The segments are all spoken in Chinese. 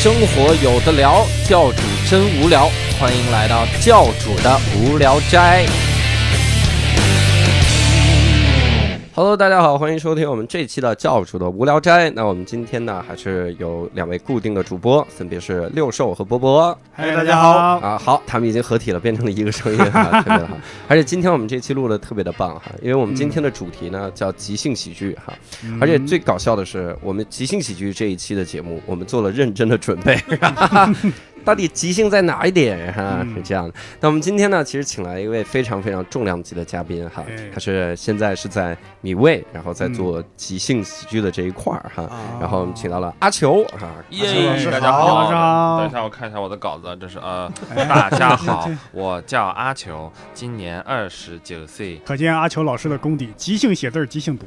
生活有的聊，教主真无聊，欢迎来到教主的无聊斋。Hello，大家好，欢迎收听我们这期的教主的无聊斋。那我们今天呢，还是有两位固定的主播，分别是六兽和波波。嗨，大家好。啊，好，他们已经合体了，变成了一个声音，哈，特别的好。而且今天我们这期录的特别的棒哈，因为我们今天的主题呢叫即兴喜剧哈，而且最搞笑的是，我们即兴喜剧这一期的节目，我们做了认真的准备。到底即兴在哪一点哈？是这样的。那我们今天呢，其实请来一位非常非常重量级的嘉宾哈，他是现在是在米味，然后在做即兴喜剧的这一块儿哈。然后我们请到了阿球哈，耶，大家好，等一下我看一下我的稿子，这是呃，大家好，我叫阿球，今年二十九岁。可见阿球老师的功底，即兴写字，即兴读。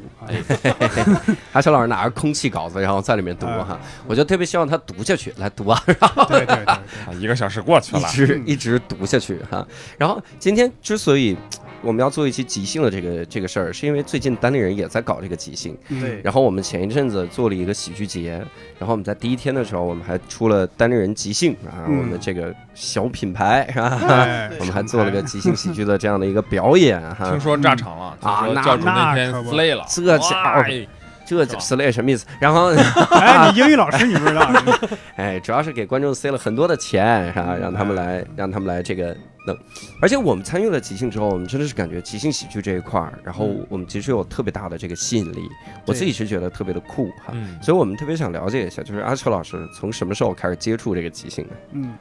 阿球老师拿着空气稿子，然后在里面读哈，我就特别希望他读下去，来读啊。对对对。啊，一个小时过去了，一直一直读下去哈。然后今天之所以 我们要做一期即兴的这个这个事儿，是因为最近单立人也在搞这个即兴。对。然后我们前一阵子做了一个喜剧节，然后我们在第一天的时候，我们还出了单立人即兴啊，我们这个小品牌是吧？我们还做了个即兴喜剧的这样的一个表演哈。听说炸场了啊！那教主那天 slay 了，这家伙。这 slay 什么意思？然后，哎，你英语老师你不知道？哎，主要是给观众塞了很多的钱，是吧？让他们来，让他们来这个弄。而且我们参与了即兴之后，我们真的是感觉即兴喜剧这一块儿，然后我们其实有特别大的这个吸引力。我自己是觉得特别的酷哈，所以我们特别想了解一下，就是阿秋老师从什么时候开始接触这个即兴的？嗯。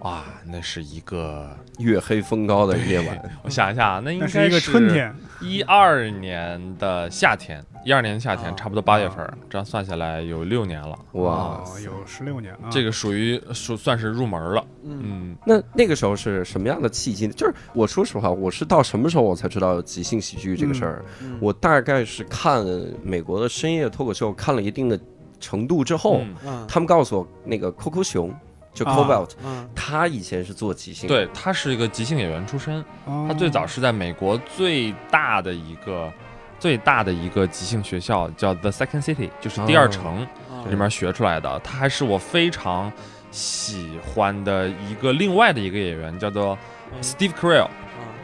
哇，那是一个月黑风高的夜晚。我想一下，那应该是一个春天，一二年的夏天，一二年的夏天，差不多八月份，这样算下来有六年了。哇，有十六年了，这个属于属算是入门了。嗯，那那个时候是什么样的契机？就是我说实话，我是到什么时候我才知道即兴喜剧这个事儿？我大概是看美国的深夜脱口秀看了一定的程度之后，他们告诉我那个 Coco 熊。就 Cobalt，他以前是做即兴，对他是一个即兴演员出身。他最早是在美国最大的一个最大的一个即兴学校，叫 The Second City，就是第二城里面学出来的。他还是我非常喜欢的一个另外的一个演员，叫做 Steve Carell。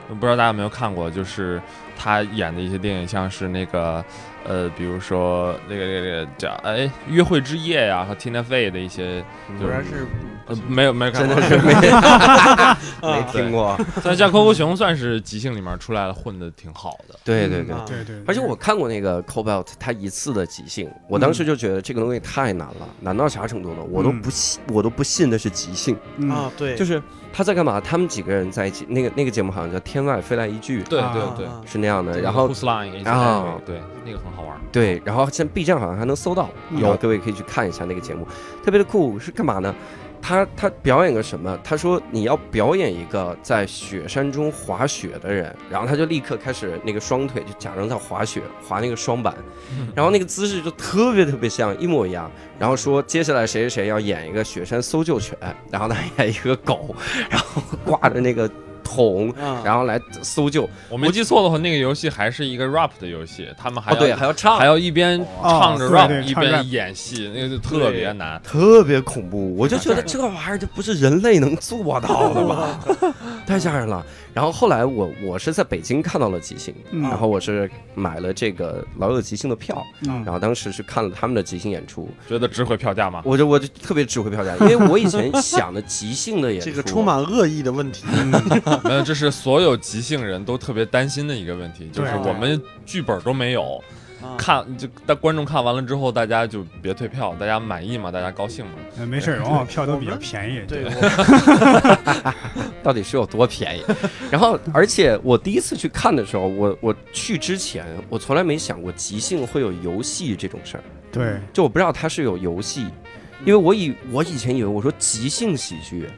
不知道大家有没有看过，就是他演的一些电影，像是那个。呃，比如说那个那个叫哎，约会之夜呀，和 Tina Fey 的一些，果然是呃没有没有真的是没 没听过。但像 Coco 熊算是即兴里面出来了，混的挺好的。对对对对对。而且我看过那个 Cobalt 他一次的即兴，我当时就觉得这个东西太难了，难到啥程度呢？我都不信，我都不信的是即兴啊！对，就是他在干嘛？他们几个人在一起，那个那个节目好像叫《天外飞来一句》，对对对，是那样的。然后啊，对，那个很好玩。对，然后现在 B 站好像还能搜到，有各位可以去看一下那个节目，特别的酷。是干嘛呢？他他表演个什么？他说你要表演一个在雪山中滑雪的人，然后他就立刻开始那个双腿就假装在滑雪，滑那个双板，然后那个姿势就特别特别像，一模一样。然后说接下来谁谁谁要演一个雪山搜救犬，然后他演一个狗，然后挂着那个。桶，然后来搜救。我没记错的话，那个游戏还是一个 rap 的游戏，他们还要对还要唱，还要一边唱着 rap 一边演戏，那个就特别难，特别恐怖。我就觉得这玩意儿就不是人类能做到的吧，太吓人了。然后后来我我是在北京看到了即兴，然后我是买了这个老友即兴的票，然后当时是看了他们的即兴演出，觉得值回票价吗？我就我就特别值回票价，因为我以前想的即兴的演出，这个充满恶意的问题，没有，这是所有即兴人都特别担心的一个问题，就是我们剧本都没有。看就，但观众看完了之后，大家就别退票，大家满意嘛，大家高兴嘛。没事，往往票都比较便宜。对，到底是有多便宜？然后，而且我第一次去看的时候，我我去之前，我从来没想过即兴会有游戏这种事儿。对，就我不知道它是有游戏，因为我以我以前以为我说即兴喜剧。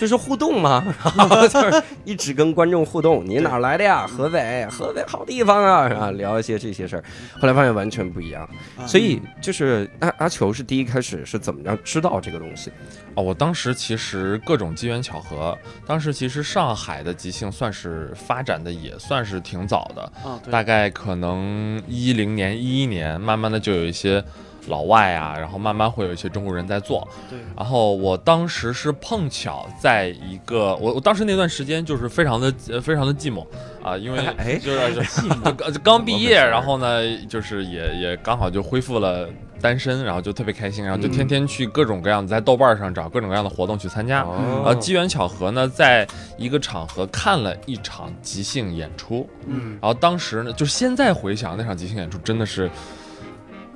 就是互动嘛，就是一直跟观众互动。你哪来的呀？河北，河北好地方啊，啊？聊一些这些事儿。后来发现完全不一样，所以就是阿阿球是第一开始是怎么样知道这个东西？哦，我当时其实各种机缘巧合，当时其实上海的即兴算是发展的也算是挺早的，大概可能一零年、一一年，慢慢的就有一些。老外啊，然后慢慢会有一些中国人在做。对，然后我当时是碰巧在一个，我我当时那段时间就是非常的呃非常的寂寞啊，因为哎就是 刚刚毕业，然后呢就是也也刚好就恢复了单身，然后就特别开心，然后就天天去各种各样的在豆瓣上找各种各样的活动去参加。哦呃，机缘巧合呢，在一个场合看了一场即兴演出，嗯然后当时呢，就是现在回想那场即兴演出真的是，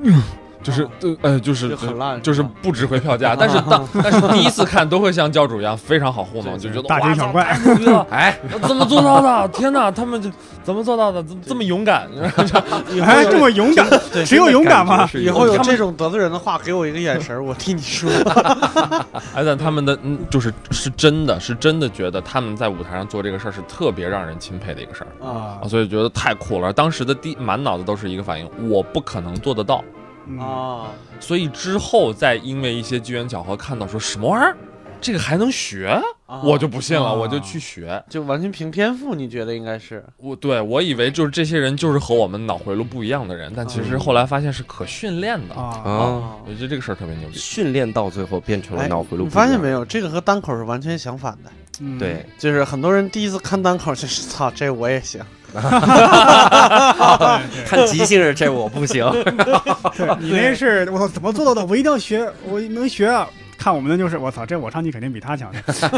嗯，就是呃呃，就是就很烂就是不值回票价。但是 当但是第一次看都会像教主一样非常好糊弄，就觉得大惊小怪哎，怎么做到的？天哪，他们就怎么做到的？怎么 这么勇敢？哎，这么勇敢，只有勇敢吗？以后有这种得罪人的话，给我一个眼神，我替你说。哎，但他们的嗯，就是是真的是真的觉得他们在舞台上做这个事儿是特别让人钦佩的一个事儿。啊啊，所以觉得太酷了。当时的第满脑子都是一个反应，我不可能做得到。嗯啊！所以之后再因为一些机缘巧合看到说什么玩意儿，这个还能学，啊我就不信了，啊我就去学。就完全凭天赋，你觉得应该是？我对我以为就是这些人就是和我们脑回路不一样的人，但其实后来发现是可训练的。啊，啊，我觉得这个事儿特别牛逼。训练到最后变成了哎脑回路不一样。你发现没有？这个和单口是完全相反的。嗯对，就是很多人第一次看单口就是操，这我也行。看即兴这我不行。对你那是我操怎么做到的？我一定要学，我能学啊！看我们的就是我操，这我唱你肯定比他强，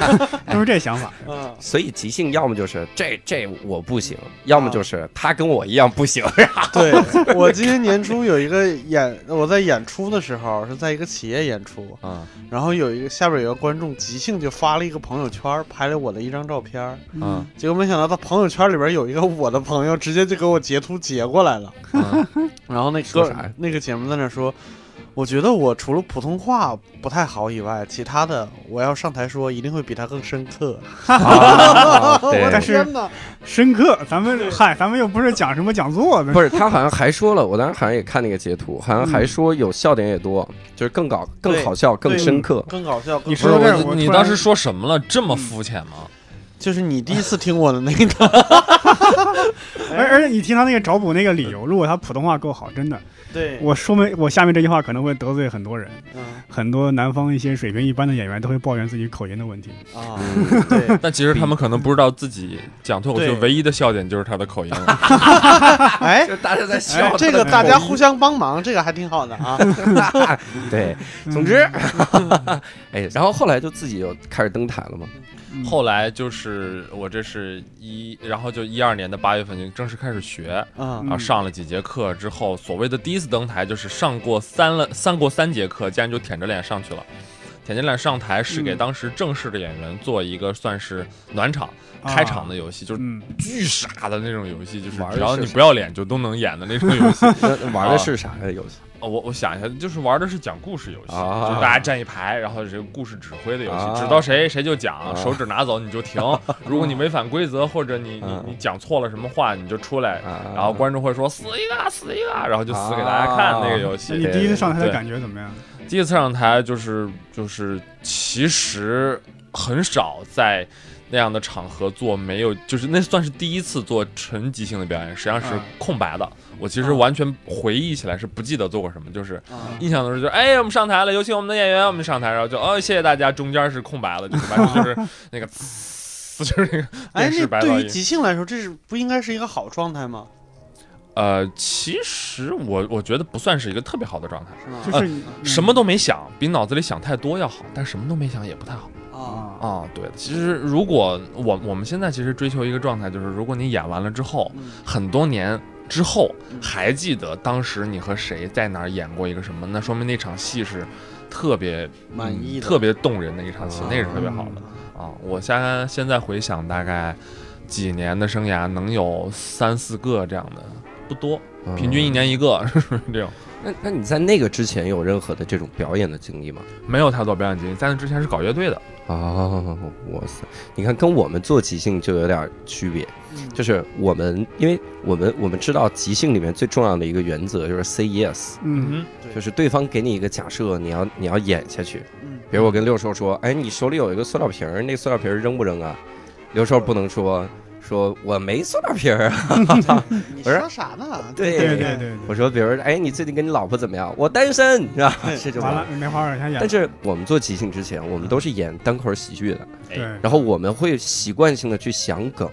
都是这想法。嗯，所以即兴要么就是这这我不行，要么就是他跟我一样不行。对我今年年初有一个演，我在演出的时候是在一个企业演出，嗯然后有一个下边有个观众即兴就发了一个朋友圈，拍了我的一张照片，嗯。结果没想到他朋友圈里边有一个我的朋友，直接就给我截图截过来了。嗯，然后那个说啥那个节目在那说，我觉得我除了普通话不太好以外，其他的我要上台说一定会比他更深刻。但，是天哪！深刻，咱们嗨，咱们又不是讲什么讲座的，不是他好像还说了，我当时好像也看那个截图，好像还说有笑点也多，就是更搞、更对好笑、更深刻。更搞笑。更不是你当时说什么了？这么肤浅吗？就是你第一次听我的那个，而而且你听他那个找补那个理由，如果他普通话够好，真的，对，我说明我下面这句话可能会得罪很多人，嗯很多南方一些水平一般的演员都会抱怨自己口音的问题。啊，嗯 对，但其实他们可能不知道自己讲脱口秀唯一的笑点就是他的口音。哎，就大家在哎笑这个大家互相帮忙，这个还挺好的啊。对，嗯总之，哎，然后后来就自己就开始登台了嘛。嗯。后来就是我这是一，然后就一二年的八月份就正式开始学，嗯然后上了几节课之后，所谓的第一次登台就是上过三了上过三节课，竟然就舔着脸上去了。舔着脸上台是给嗯。当时正式的演员做一个算是暖场、啊。开场的游戏，就是嗯，巨傻的那种游戏，就是玩的只要是啥？你不要脸就都能演的那种游戏。玩的是啥呀？游戏哦，我我想一下，就是玩的是讲故事游戏，啊就大家站一排，然后这个故事指挥的游戏，啊指到谁谁就讲，啊手指拿走你就停。如果你违反规则或者你你啊你讲错了什么话，你就出来，啊然后观众会说死一个死一个，然后就死给大家看啊那个游戏。你第一次上台的感觉怎么样？第一次上台就是就是其实很少在那样的场合做没有，就是那算是第一次做纯即兴的表演，实际上是啊空白的。我其实啊完全回忆起来是不记得做过什么，就是啊印象中是就哎我们上台了，有请我们的演员，我们上台，然后就哦谢谢大家，中间是空白的，就是完全 就是那个呲就是那个哎，电视那对于。即兴来说，这是不应该是一个好状态吗？呃，其实我我觉得不算是一个特别好的状态，是吗？就是你什么都没想，比脑子里想太多要好，但什么都没想也不太好。啊啊啊，对的。其实如果我我们现在其实追求一个状态，就是如果你演完了之后，嗯很多年之后嗯还记得当时你和谁在哪儿演过一个什么，那说明那场戏是特别满意特别动人的一场戏，啊那是特别好的啊。我现在现在回想，大概几年的生涯，能有三四个这样的，不多，平均一年一个，是这种。那那你在那个之前有任何的这种表演的经历吗？没有太多表演经历，在那之前是搞乐队的，哦，哇塞！你看，跟我们做即兴就有点区别，嗯就是我们，因为我们我们知道即兴里面最重要的一个原则就是 say yes，嗯对就是对方给你一个假设，你要你要演下去。嗯比如我跟六兽说，哎，你手里有一个塑料瓶儿，那个塑料瓶儿扔不扔啊？刘兽不能说说我没塑料瓶儿啊。你说啥呢？对对对我说，比如，哎，你最近跟你老婆怎么样？我单身，是吧？这就完了。没话往下演。但是我们做即兴之前，我们都是演单口喜剧的，对然后我们会习惯性的去想梗。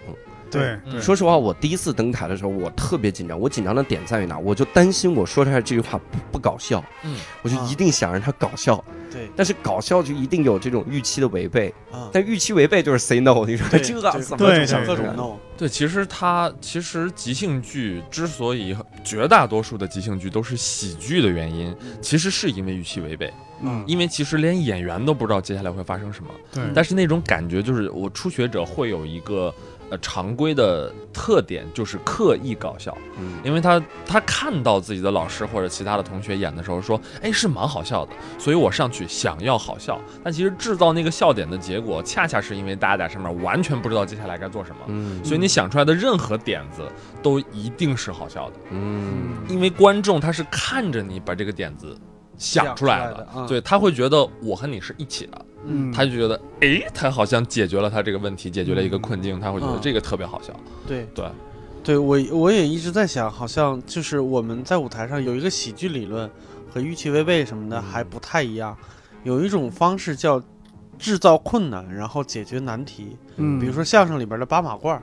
对嗯说实话，我第一次登台的时候，我特别紧张。我紧张的点在于哪？我就担心我说出来这句话不不搞笑，嗯，我就一定想让它搞笑。对但是搞笑就一定有这种预期的违背，啊，但预期违背就是 say no。你说对这就怎么想各种对 no，对，其实它其实即兴剧之所以绝大多数的即兴剧都是喜剧的原因，其实是因为预期违背，嗯，因为其实连演员都不知道接下来会发生什么，对，但是那种感觉就是我初学者会有一个呃常规的特点，就是刻意搞笑，嗯因为他他看到自己的老师或者其他的同学演的时候说，哎是蛮好笑的，所以我上去想要好笑，但其实制造那个笑点的结果，恰恰是因为大家在上面完全不知道接下来该做什么。嗯所以你想出来的任何点子都一定是好笑的，嗯因为观众他是看着你把这个点子想出来的对，他会觉得我和你是一起的，嗯，他就觉得，哎，他好像解决了他这个问题，解决了一个困境，他会觉得嗯。这个特别好笑。对。对，对我我也一直在想，好像就是我们在舞台上有一个喜剧理论和预期违背什么的嗯。还不太一样，有一种方式叫制造困难，然后解决难题。嗯，比如说相声里边的八马褂儿，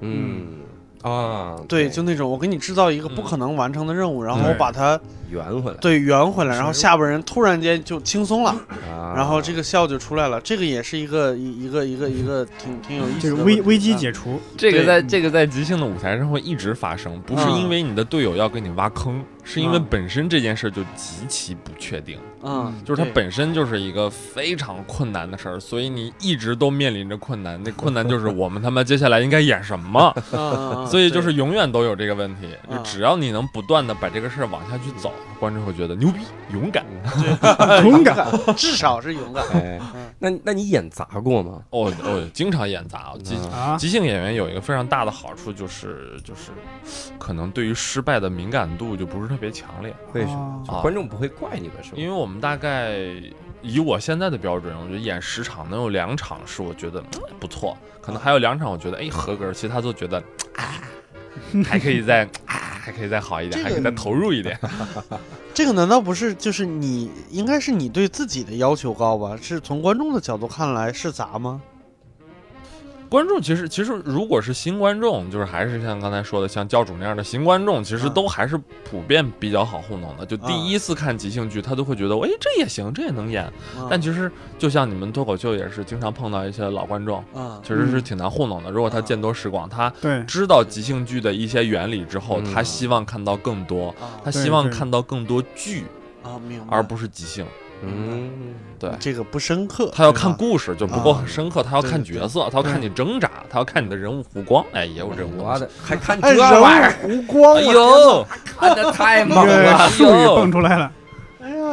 嗯啊，对，就那种我给你制造一个不可能完成的任务，然后我把它圆回来，对圆回来，然后下边人突然间就轻松了，啊。然后这个笑就出来了。这个也是一个一一个一个一个 挺挺有意思的问题个危危机啊。解除，这个在这个在即兴的舞台上会一直发生，不是嗯因为你的队友要给你挖坑，是因为嗯本身这件事就极其不确定，嗯，就是它本身就是一个非常困难的事儿，所以你一直都面临着困难。那困难就是我们他妈接下来应该演什么，所以就是永远都有这个问题。就嗯只要你能不断的把这个事儿往下去走，观众会觉得牛逼、勇敢。勇敢，至少是勇敢。哎嗯，那那你演砸过吗？哦哦，经常演砸。即即兴演员有一个非常大的好处，就是就是可能对于失败的敏感度就不是特别强烈，为什么？观众不会怪你们是吗？因为我们大概以我现在的标准，我觉得演十场能有两场是我觉得嗯不错，可能还有两场我觉得哎合格，其他都觉得啊还可以再啊还可以再好一点，这个还可以再投入一点。这个难道不是就是你应该是你对自己的要求高吧？是从观众的角度看来是砸吗？观众其实其实如果是新观众，就是还是像刚才说的，像教主那样的新观众，其实啊都还是普遍比较好糊弄的。就第一次看即兴剧，他都会觉得，哎，这也行，这也能演。嗯。但其实就像你们脱口秀也是经常碰到一些老观众，啊其实是挺难糊弄的。如果他见多识广，他，知道即兴剧的一些原理之后，嗯。他希望看到更多，啊他希望看到更多剧，啊，明白，而不是即兴。嗯，对。这个不深刻，他要看故事就不够啊深刻，他要看角色，他要看你挣扎，他要看你的人物弧光。哎，也有这种东西。我的还看人玩意儿，物弧光，哎呦，看的 太猛了。术语蹦出来了，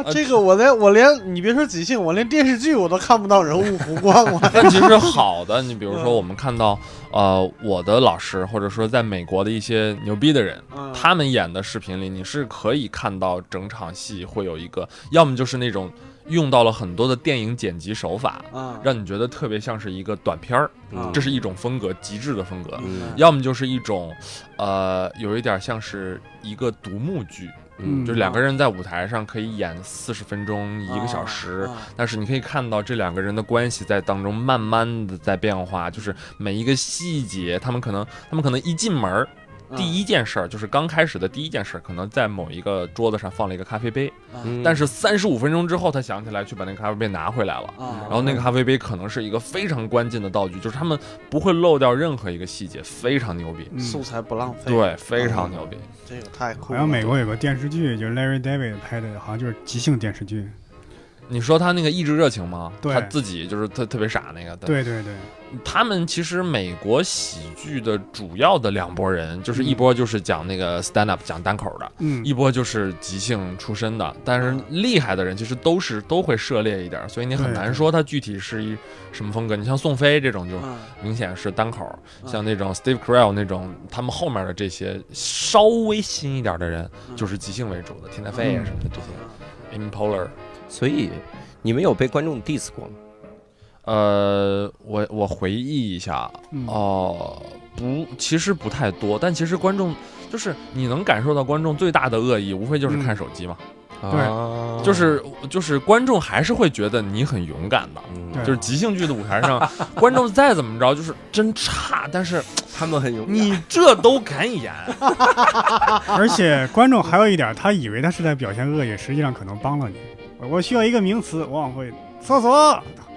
这个我连我连你别说即兴，我连电视剧我都看不到人物弧光，我但其实好的，你比如说我们看到，呃，我的老师或者说在美国的一些牛逼的人，嗯他们演的视频里，你是可以看到整场戏会有一个，要么就是那种用到了很多的电影剪辑手法，啊，让你觉得特别像是一个短片儿，嗯这是一种风格，极致的风格。嗯要么就是一种，呃，有一点像是一个独幕剧，嗯就两个人在舞台上可以演四十分钟、一个小时，啊但是你可以看到这两个人的关系在当中慢慢的在变化，就是每一个细节，他们可能他们可能一进门儿。啊第一件事儿就是刚开始的第一件事儿，可能在某一个桌子上放了一个咖啡杯，嗯但是三十五分钟之后，他想起来去把那个咖啡杯拿回来了。啊，然后那个咖啡杯可能是一个非常关键的道具，就是他们不会漏掉任何一个细节，非常牛逼。嗯，素材不浪费，对，非常牛逼。这个太酷了。好像美国有个电视剧，就是 Larry David 拍的，好像就是即兴电视剧，你说他那个意志热情吗？他自己就是特特别傻那个。对对对，他们其实美国喜剧的主要的两拨人，就是一波就是讲那个 stand up 讲单口的，嗯，一波就是即兴出身的。但是嗯厉害的人其实都是都会涉猎一点，所以你很难说他具体是一什么风格。你像宋飞这种就嗯明显是单口，嗯像那种 Steve Carell 那种，他们后面的这些稍微新一点的人，嗯就是即兴为主的，Tina Fey 啊什么的这些，Amy Poehler。所以你们有被观众 diss 过吗？呃，我我回忆一下，嗯。哦、不，其实不太多，但其实观众就是你能感受到观众最大的恶意，无非就是看手机嘛，对。就是就是观众还是会觉得你很勇敢的。嗯。对就是即兴剧的舞台上，观众再怎么着就是真差，但是他们很勇敢，你这都敢演，而且观众还有一点，他以为他是在表现恶意，实际上可能帮了你。我需要一个名词，往往会厕所，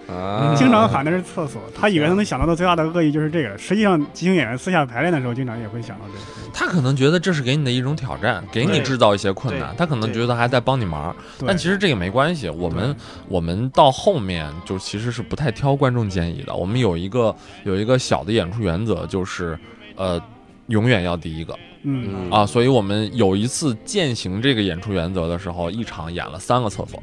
啊，经常喊的是厕所。他以为他能想到的最大的恶意就是这个，实际上即兴演员私下排练的时候，经常也会想到这个。他可能觉得这是给你的一种挑战，给你制造一些困难，他可能觉得还在帮你忙，但其实这个没关系。我们我们到后面就其实是不太挑观众建议的，我们有一个有一个小的演出原则，就是呃。永远要第一个。嗯。嗯啊，所以我们有一次践行这个演出原则的时候，一场演了三个厕所，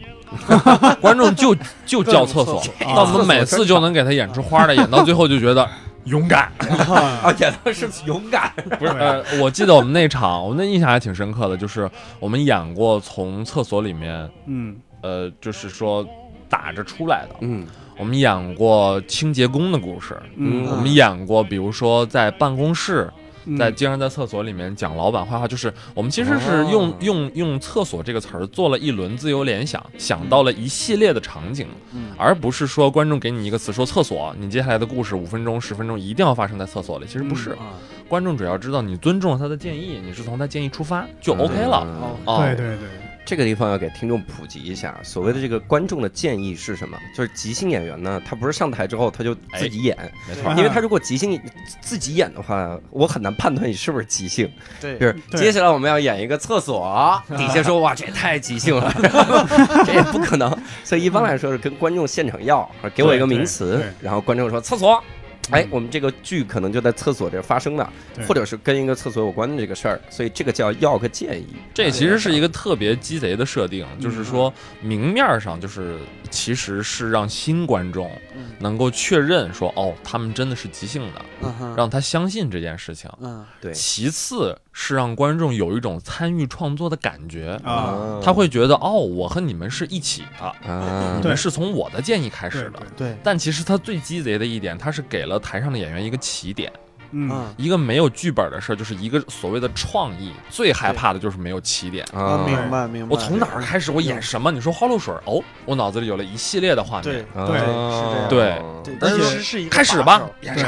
观众就就叫厕所，那我们每次就能给他演出花的，演到最后就觉得勇敢。啊，演的是勇敢，不是，呃，我记得我们那场，我那印象还挺深刻的，就是我们演过从厕所里面，嗯。呃，就是说打着出来的，嗯。我们演过清洁工的故事，嗯。我们演过，比如说在办公室，嗯在经常在厕所里面讲老板坏话，就是我们其实是用、哦。用用厕所这个词儿做了一轮自由联想，想到了一系列的场景，嗯。而不是说观众给你一个词说厕所，你接下来的故事五分钟十分钟一定要发生在厕所里，其实不是。啊。观众只要知道你尊重了他的建议，你是从他建议出发就 OK 了。嗯哦，对对对，这个地方要给听众普及一下，所谓的这个观众的建议是什么？就是即兴演员呢，他不是上台之后他就自己演，没错。因为他如果即兴自己演的话，我很难判断你是不是即兴。对就是接下来我们要演一个厕所，底下说哇这也太即兴了，这也不可能。所以一般来说是跟观众现场要，给我一个名词，然后观众说厕所。哎嗯，我们这个剧可能就在厕所这儿发生的，或者是跟一个厕所有关的这个事儿，所以这个叫要个建议。这其实是一个特别鸡贼的设定，就是说明面上就是其实是让新观众嗯。能够确认说哦，他们真的是即兴的，让他相信这件事情。嗯。对。其次是让观众有一种参与创作的感觉，啊，他会觉得哦，我和你们是一起的，啊，你们是从我的建议开始的。但其实他最鸡贼的一点，他是给了台上的演员一个起点。嗯嗯一个没有剧本的事儿，就是一个所谓的创意，最害怕的就是没有起点。啊啊，明白明白。我从哪儿开始？我演什么？你说花露水哦，我脑子里有了一系列的画面。对对是这样对对，但是其实是一个开始吧，演啥？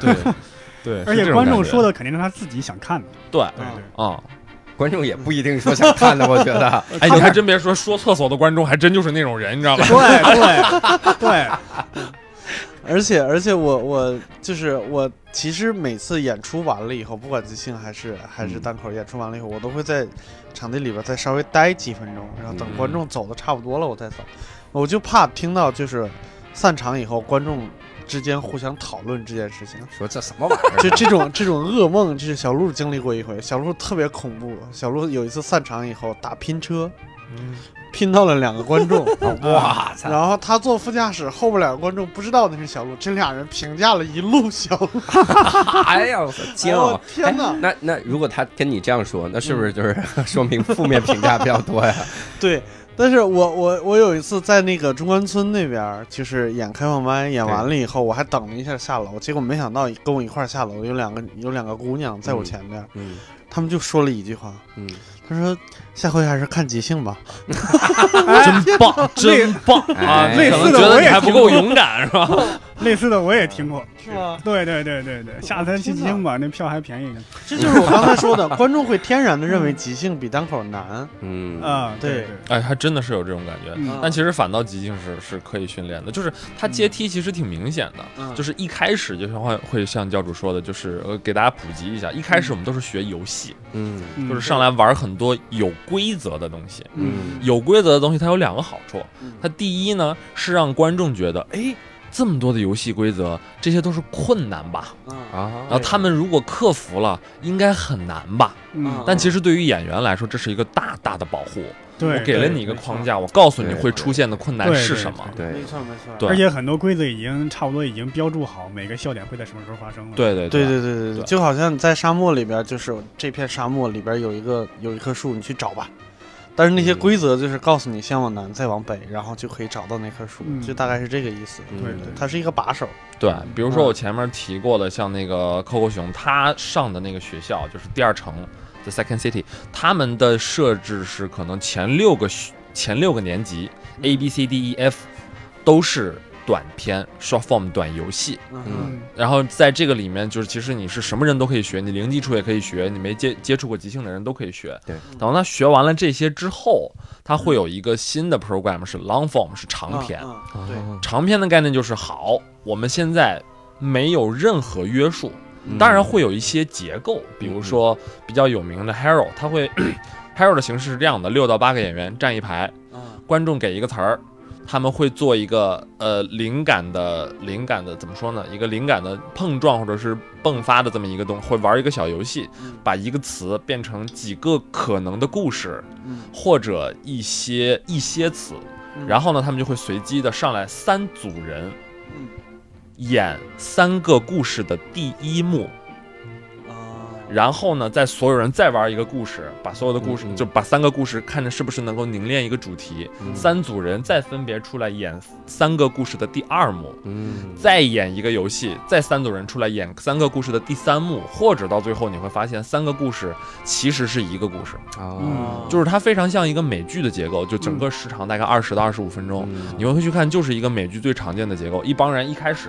对，对，而且观众说的肯定是他自己想看的，对对对。啊，观众也不一定说想看的，我觉得。哎，你还真别说，说厕所的观众还真就是那种人，你知道吧？对对对，而且而且我我就是我，其实每次演出完了以后，不管即兴还是还是单口演出完了以后，我都会在场地里边再稍微待几分钟，然后等嗯观众走的差不多了，我再走。我就怕听到就是散场以后观众之间互相讨论这件事情。说这什么玩意儿？就这种这种噩梦，就是小鹿经历过一回。小鹿特别恐怖，小鹿有一次散场以后打拼车，拼到了两个观众，哇操！然后他坐副驾驶，后边两个观众不知道那是小鹿，这俩人评价了一路小鹿。哎呀，我操，煎 哎熬呦！天哪！那那如果他跟你这样说，那是不是就是说明负面评价比较多呀？对，但是我我我有一次在那个中关村那边，就是演开放班，演完了以后，我还等了一下下楼，结果没想到跟我一块下楼有两个有两个姑娘在我前面，嗯他们就说了一句话，嗯，她说下回还是看即兴吧。真棒，真棒啊！哎可能觉得你还不够勇敢是吧？类似的我也听过，是吗？对对对对对，下次去即兴吧，那票还便宜呢。这就是我刚才说的，观众会天然的认为即兴比单口难。嗯。啊，对。哎，还真的是有这种感觉。嗯。但其实反倒即兴是是可以训练的，就是它阶梯其实挺明显的，嗯。就是一开始就像会会像教主说的，就是呃给大家普及一下，一开始我们都是学游戏，嗯。嗯。就是上来玩很多有规则的东西。嗯。有规则的东西它有两个好处。嗯，它第一呢是让观众觉得，哎，这么多的游戏规则，这些都是困难吧？啊，然后他们如果克服了，应该很难吧？嗯，但其实对于演员来说，这是一个大大的保护。对，我给了你一个框架，我告诉你会出现的困难是什么。对，没错没错。而且很多规则已经差不多已经标注好每个笑点会在什么时候发生了。对对对对对对，就好像在沙漠里边，就是这片沙漠里边有一个有一棵树，你去找吧。但是那些规则就是告诉你先往南，再往北，然后就可以找到那棵树，嗯。就大概是这个意思。嗯。对对。它是一个把手。对，比如说我前面提过的，像那个 Coco 熊，他上的那个学校就是第二城，The Second City，他们的设置是可能前六个学前六个年级 A B C D E F 都是短片 short form 短游戏，嗯。嗯。然后在这个里面，就是其实你是什么人都可以学，你零基础也可以学，你没接接触过即兴的人都可以学。对，等他学完了这些之后，他会有一个新的 program 是 long form 是长篇。对，哦长篇的概念就是好，我们现在没有任何约束，嗯。当然会有一些结构，比如说比较有名的 Hero，他会 Hero 的形式是这样的：六到八个演员站一排，嗯。观众给一个词儿，他们会做一个呃灵感的灵感的怎么说呢？一个灵感的碰撞或者是迸发的这么一个东，会玩一个小游戏，嗯把一个词变成几个可能的故事，嗯或者一些一些词，嗯然后呢，他们就会随机的上来三组人嗯演三个故事的第一幕。啊然后呢，在所有人再玩一个故事，把所有的故事、就把三个故事看着是不是能够凝练一个主题。嗯三组人再分别出来演三个故事的第二幕，嗯再演一个游戏，再三组人出来演三个故事的第三幕，或者到最后你会发现三个故事其实是一个故事，啊嗯就是它非常像一个美剧的结构，就整个时长大概二十到二十五分钟。嗯你会去看，就是一个美剧最常见的结构。一帮人一开始，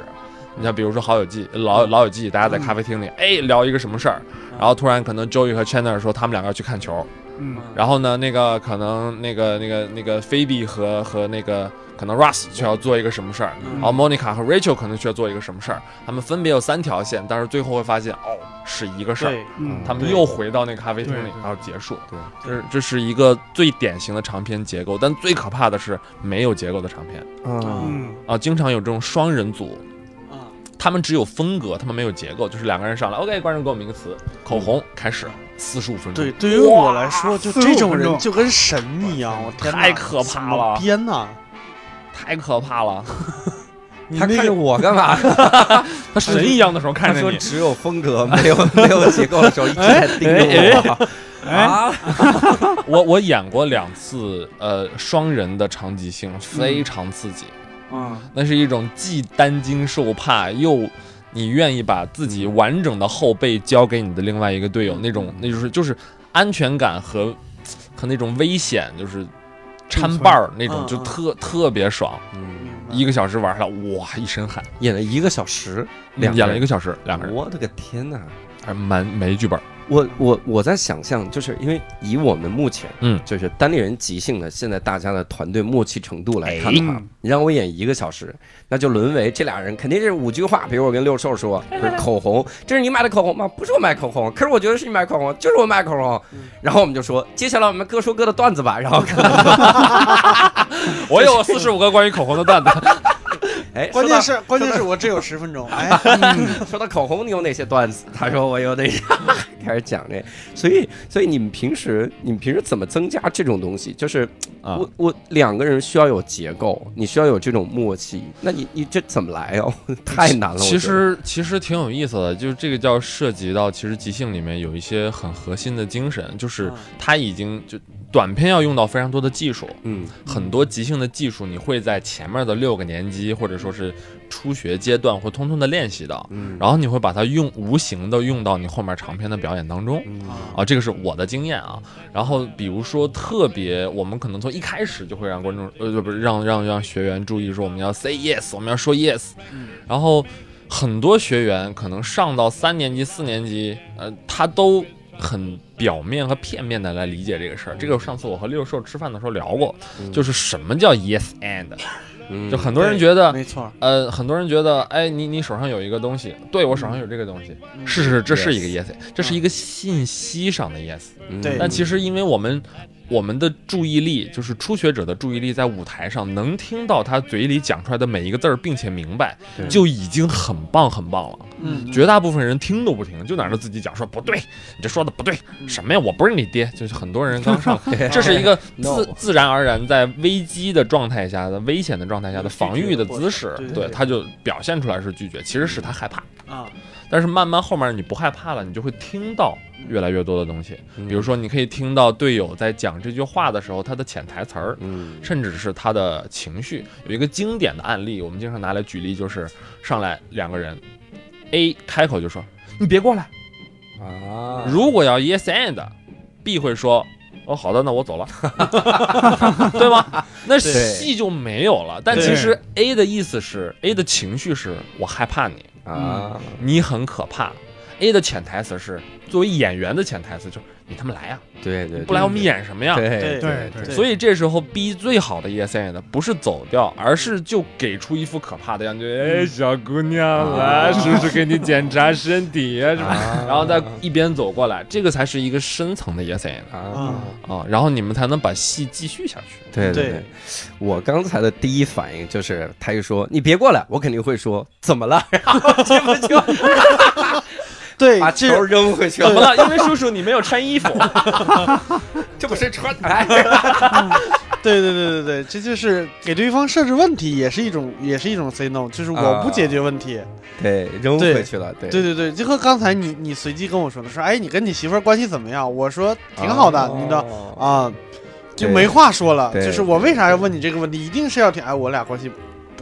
你像比如说《好友记》老老友记，大家在咖啡厅里，哎，聊一个什么事儿，然后突然可能 Joey 和 Chandler 说他们两个要去看球，嗯然后呢，那个可能那个那个那个 Phoebe 和和那个可能 Russ 就要做一个什么事儿，嗯然后 Monica 和 Rachel 可能需要做一个什么事儿，他们分别有三条线，但是最后会发现哦是一个事儿，嗯，他们又回到那个咖啡厅里然后结束。对，这是这是一个最典型的长篇结构，但最可怕的是没有结构的长篇啊嗯啊，经常有这种双人组，啊他们只有风格，他们没有结构，就是两个人上来，OK，观众给我们一个词，口红，开始四十五分钟，对，对于我来说，就这种45分钟。人就跟神一样，我天，太可怕了。编呐！太可怕了，他看着我干嘛？他神一样的时候他看着你，说只有风格，没有 没有结构的时候，一直在盯着我。哎，啊，我我演过两次，呃，双人的长即兴，非常刺激。嗯那是一种既担惊受怕，又你愿意把自己完整的后背交给你的另外一个队友，那种那就是就是安全感和和那种危险，就是掺伴儿那种，就特特别爽。嗯，一个小时玩下来，哇，一身汗，演了一个小时，两演了一个小时，两个人，我的个天哪！还蛮没剧本。我我我在想象，就是因为以我们目前，嗯就是单立人即兴的现在大家的团队默契程度来看的话，嗯你让我演一个小时，那就沦为这俩人肯定是五句话。比如我跟六兽说，是口红，这是你买的口红吗？不是我买口红，可是我觉得是你买口红，就是我买口红。然后我们就说，接下来我们各说各的段子吧。然后，我有四十五个关于口红的段子，哎，关键是关键是我只有十分钟，哎，说到口红，你有哪些段子？他说我有哪些，开始讲这。所以，所以你们平时你们平时怎么增加这种东西？就是啊我我两个人需要有结构，你需要有这种默契。那你你这怎么来哦？太难了。其实其实挺有意思的，就是这个叫涉及到其实即兴里面有一些很核心的精神，就是他已经就短片要用到非常多的技术，嗯。很多即兴的技术你会在前面的六个年级或者说是初学阶段会通通的练习到，嗯，然后你会把它用无形的用到你后面长篇的表演当中。嗯。啊，这个是我的经验啊。然后比如说特别，我们可能从一开始就会让观众呃不是让让让学员注意说我们要 say yes，我们要说 yes，嗯。然后很多学员可能上到三年级、四年级，呃，他都很表面和片面的来理解这个事儿。这个上次我和六兽吃饭的时候聊过，就是什么叫 yes and，嗯就很多人觉得。没错，呃，很多人觉得，哎，你你手上有一个东西，对我手上有这个东西，嗯是是，这是一个 Yes 这是一个信息上的 yes。嗯对但其实因为我们我们的注意力，就是初学者的注意力，在舞台上能听到他嘴里讲出来的每一个字儿，并且明白，就已经很棒很棒了。嗯，绝大部分人听都不听，就在那自己讲说不对，你这说的不对，什么呀？我不是你爹。就是很多人刚上，这是一个自自然而然在危机的状态下的危险的状态下的防御的姿势，对，他就表现出来是拒绝，其实是他害怕。啊，但是慢慢后面你不害怕了，你就会听到越来越多的东西。嗯比如说，你可以听到队友在讲这句话的时候，他的潜台词儿，嗯甚至是他的情绪。有一个经典的案例，我们经常拿来举例，就是上来两个人，A 开口就说：“你别过来。啊”如果要 Yes and，B 会说。哦，好的，那我走了，对吗？那戏就没有了。但其实 A 的意思是，A 的情绪是我害怕你，啊你很可怕。A 的潜台词是作为演员的潜台词就是你他妈来呀，对对，不来我们演什么呀？对对对对所以这时候 B 最好的 yes and 不是走掉，而是就给出一副可怕的样子，哎，小姑娘来，啊。叔叔给你检查身体呀，是吧？啊。然后再一边走过来，这个才是一个深层的 yes and 啊，啊，然后你们才能把戏继续下去。对对对对，我刚才的第一反应就是，他一说你别过来，我肯定会说怎么了，然后这不就对，把这球扔回去了怎么了？因为叔叔你没有穿衣服。这不是穿哎，对对对对对，这就是给对方设置问题，也是一种也是一种 say no，就是我不解决问题。对，扔回去了，对对对对，就和刚才你你随机跟我说的，说哎你跟你媳妇儿关系怎么样？我说挺好的，你知道道啊，就没话说了。就是我为啥要问你这个问题？一定是要听哎我俩关系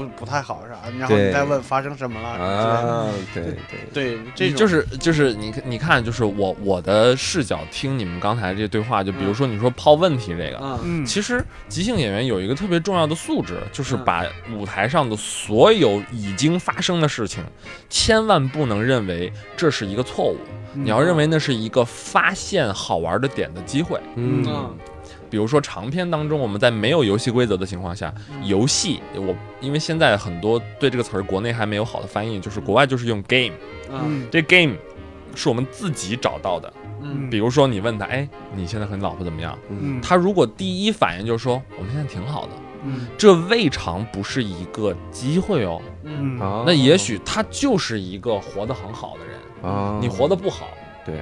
不不太好是吧？然后你再问发生什么了啊，对对对，这种就是就是你你看，就是我我的视角听你们刚才这对话，就比如说你说抛问题这个，嗯。嗯，其实即兴演员有一个特别重要的素质，就是嗯。把舞台上的所有已经发生的事情，千万不能认为这是一个错误，嗯。你要认为那是一个发现好玩的点的机会。嗯。嗯比如说长篇当中，我们在没有游戏规则的情况下，嗯。游戏我因为现在很多对这个词儿国内还没有好的翻译，就是国外就是用 game，这 game 是我们自己找到的。嗯。比如说你问他，哎，你现在和你老婆怎么样？嗯。他如果第一反应就是说我们现在挺好的，嗯。这未尝不是一个机会哦。那也许他就是一个活得很好的人，啊，你活得不好。对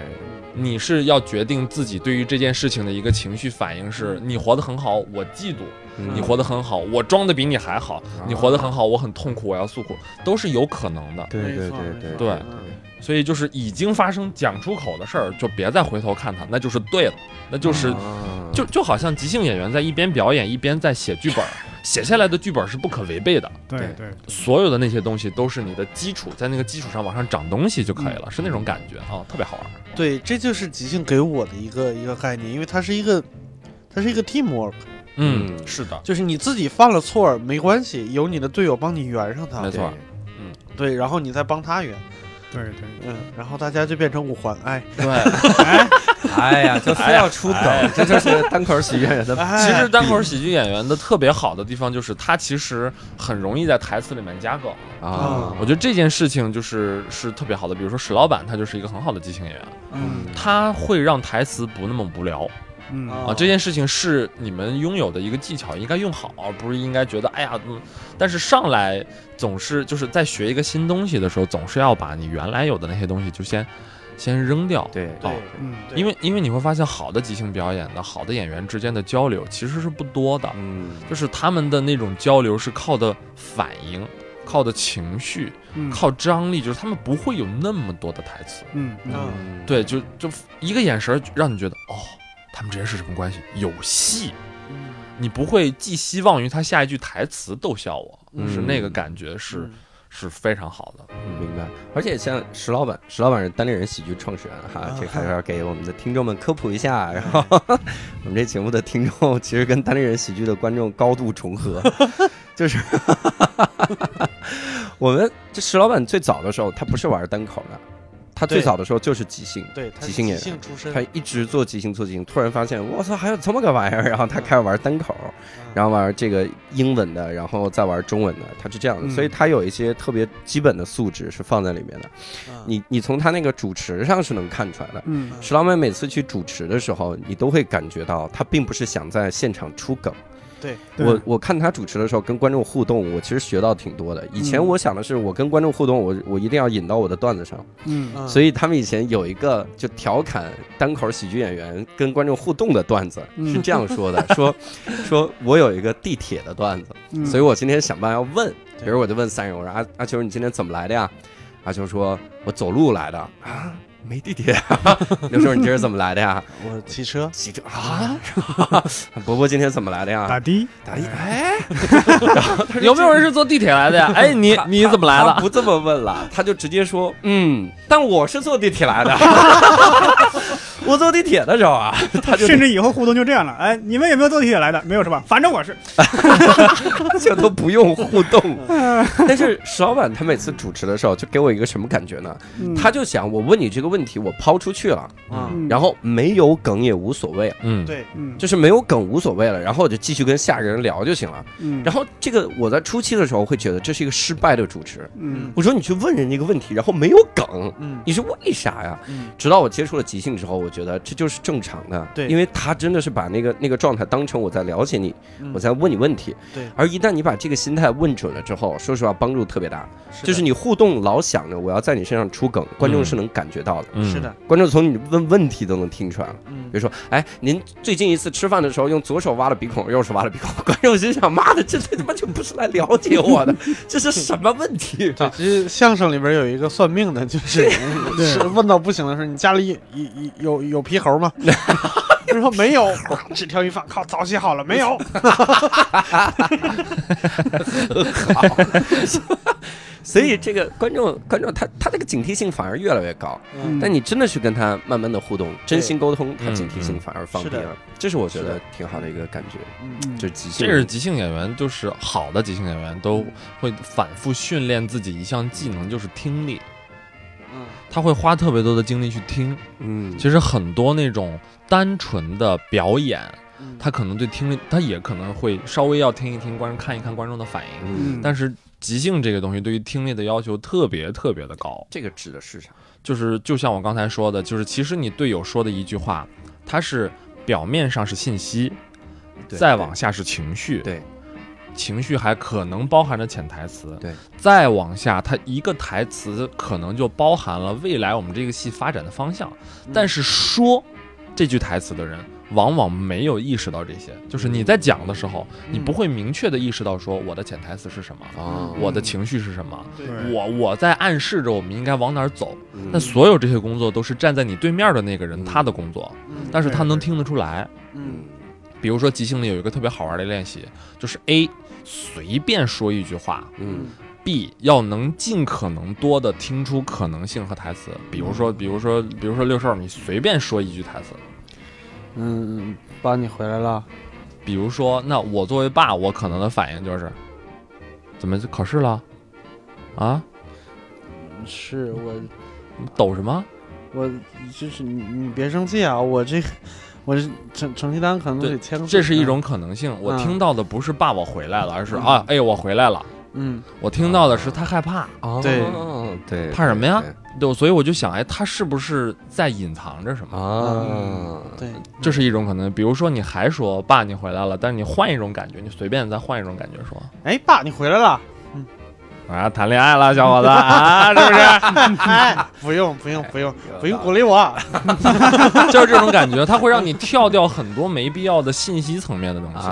你是要决定自己对于这件事情的一个情绪反应，是你活得很好，我嫉妒；嗯。你活得很好，我装的比你还好；你活得很好，我很痛苦，我要诉苦，都是有可能的。对对对没错。对。对。嗯所以就是已经发生讲出口的事儿，就别再回头看它，那就是对了，那就是啊。就就好像即兴演员在一边表演一边在写剧本，写下来的剧本是不可违背的，对对对，所有的那些东西都是你的基础，在那个基础上往上长东西就可以了，是那种感觉啊，特别好玩。对，这就是即兴给我的一个一个概念，因为它是一个它是一个 teamwork，嗯，嗯是的，就是你自己犯了错没关系，有你的队友帮你圆上它。没，错嗯。对，然后你再帮他圆，对对，嗯，然后大家就变成五环哎。对。哎呀，就非要出梗，这就是单口喜剧演员的哎其实单口喜剧演员的特别好的地方就是他其实很容易在台词里面加梗。啊我觉得这件事情就是是特别好的。比如说史老板，他就是一个很好的即兴演员，嗯他会让台词不那么无聊嗯啊。这件事情是你们拥有的一个技巧，应该用好，而不是应该觉得哎呀，嗯。但是上来总是就是在学一个新东西的时候，总是要把你原来有的那些东西就先先扔掉。对哦嗯因为因为你会发现，好的即兴表演的好的演员之间的交流其实是不多的。嗯就是他们的那种交流是靠的反应，靠的情绪，嗯靠张力，就是他们不会有那么多的台词。嗯嗯嗯对，就就一个眼神儿让你觉得哦，他们之间是什么关系？有戏。嗯你不会寄希望于他下一句台词逗笑我，嗯是那个感觉是、嗯是非常好的。明白。而且像石老板，石老板是单立人喜剧创始人哈啊，这还是要给我们的听众们科普一下。然后我们这节目的听众其实跟单立人喜剧的观众高度重合，就是 我们这石老板最早的时候，他不是玩单口的，他最早的时候就是即兴。对，即兴演员即兴出身，他一直做即兴做即兴，突然发现我操还有这么个玩意儿，然后他开始玩单口，然后玩这个英文的，然后再玩中文的，他是这样的，嗯所以他有一些特别基本的素质是放在里面的。嗯你你从他那个主持上是能看出来的。嗯石老板每次去主持的时候，你都会感觉到他并不是想在现场出梗。对，我我看他主持的时候跟观众互动，我其实学到挺多的。以前嗯我想的是，我跟观众互动，我我一定要引到我的段子上。嗯嗯所以他们以前有一个就调侃单口喜剧演员跟观众互动的段子，嗯是这样说的：说说我有一个地铁的段子，嗯所以我今天想办法要问，比如我就问三人，我说阿阿秋，你今天怎么来的呀？阿秋说：“我走路来的啊。”没地铁，刘叔，你今儿怎么来的呀？我骑车，骑车啊！伯伯今天怎么来的呀？打的，打的。哎，有没有人是坐地铁来的呀？哎，你你怎么来的？不这么问了，他就直接说，嗯，但我是坐地铁来的。我坐地铁的时候啊，他就甚至以后互动就这样了。哎，你们有没有坐地铁来的？没有是吧？反正我是，这都不用互动。但是石老板他每次主持的时候，就给我一个什么感觉呢？他就想，我问你这个问题，我抛出去了，嗯，然后没有梗也无所谓，嗯，对，嗯，就是没有梗无所谓了，然后我就继续跟下个人聊就行了。嗯，然后这个我在初期的时候会觉得这是一个失败的主持。嗯，我说你去问人家一个问题，然后没有梗，嗯，你是为啥呀？嗯，直到我接触了即兴之后，我觉得这就是正常的，对，因为他真的是把那个那个状态当成我在了解你，我在问你问题，对，而一旦你把这个心态问准了之后，说实话帮助特别大，就是你互动老想着我要在你身上出梗，观众是能感觉到的，是的，观众从你问问题都能听出来了，嗯。比如说，哎，您最近一次吃饭的时候用左手挖了鼻孔，右手挖了鼻孔，观众心想，妈的，这这他妈就不是来了解我的，这是什么问题？其实相声里边有一个算命的，就是是。问到不行的时候，你家里有有有皮猴吗？他说没有，纸条一放，靠，早写好了，没有。好，所以这个观众观众他他这个警惕性反而越来越高。但你真的去跟他慢慢的互动，真心沟通，他警惕性反而放低了。这是我觉得挺好的一个感觉。嗯，就是即兴，这是即兴演员，就是好的即兴演员都会反复训练自己一项技能，就是听力。他会花特别多的精力去听，嗯，其实很多那种单纯的表演，他可能对听力，他也可能会稍微要听一听观众看一看观众的反应，嗯，但是即兴这个东西对于听力的要求特别特别的高。这个指的是啥？就是就像我刚才说的，就是其实你队友说的一句话，它是表面上是信息，再往下是情绪，对。情绪还可能包含着潜台词，对，再往下，它一个台词可能就包含了未来我们这个戏发展的方向。但是说这句台词的人，往往没有意识到这些，就是你在讲的时候，你不会明确的意识到说我的潜台词是什么，我的情绪是什么，我我在暗示着我们应该往哪儿走。那所有这些工作都是站在你对面的那个人他的工作，但是他能听得出来。嗯，比如说即兴里有一个特别好玩的练习，就是 A。随便说一句话，嗯，B 要能尽可能多的听出可能性和台词，比如说，比如说，比如说六兽，你随便说一句台词，嗯，爸，你回来了。比如说，那我作为爸，我可能的反应就是，怎么就考试了？啊？是我抖什么？我就是你，你别生气啊，我这。我成成绩单可能得签，这是一种可能性。我听到的不是“爸，我回来了”，而是“啊，哎，我回来了。”嗯，我听到的是他害怕。对对，怕什么呀？对，所以我就想，哎，他是不是在隐藏着什么啊？对，这是一种可能。比如说，你还说“爸，你回来了”，但是你换一种感觉，你随便再换一种感觉说：“哎，爸，你回来了。”啊，谈恋爱了，小伙子 啊，是不是？哎，不用，不用，不用，不用鼓励我，就是这种感觉，它会让你跳掉很多没必要的信息层面的东西，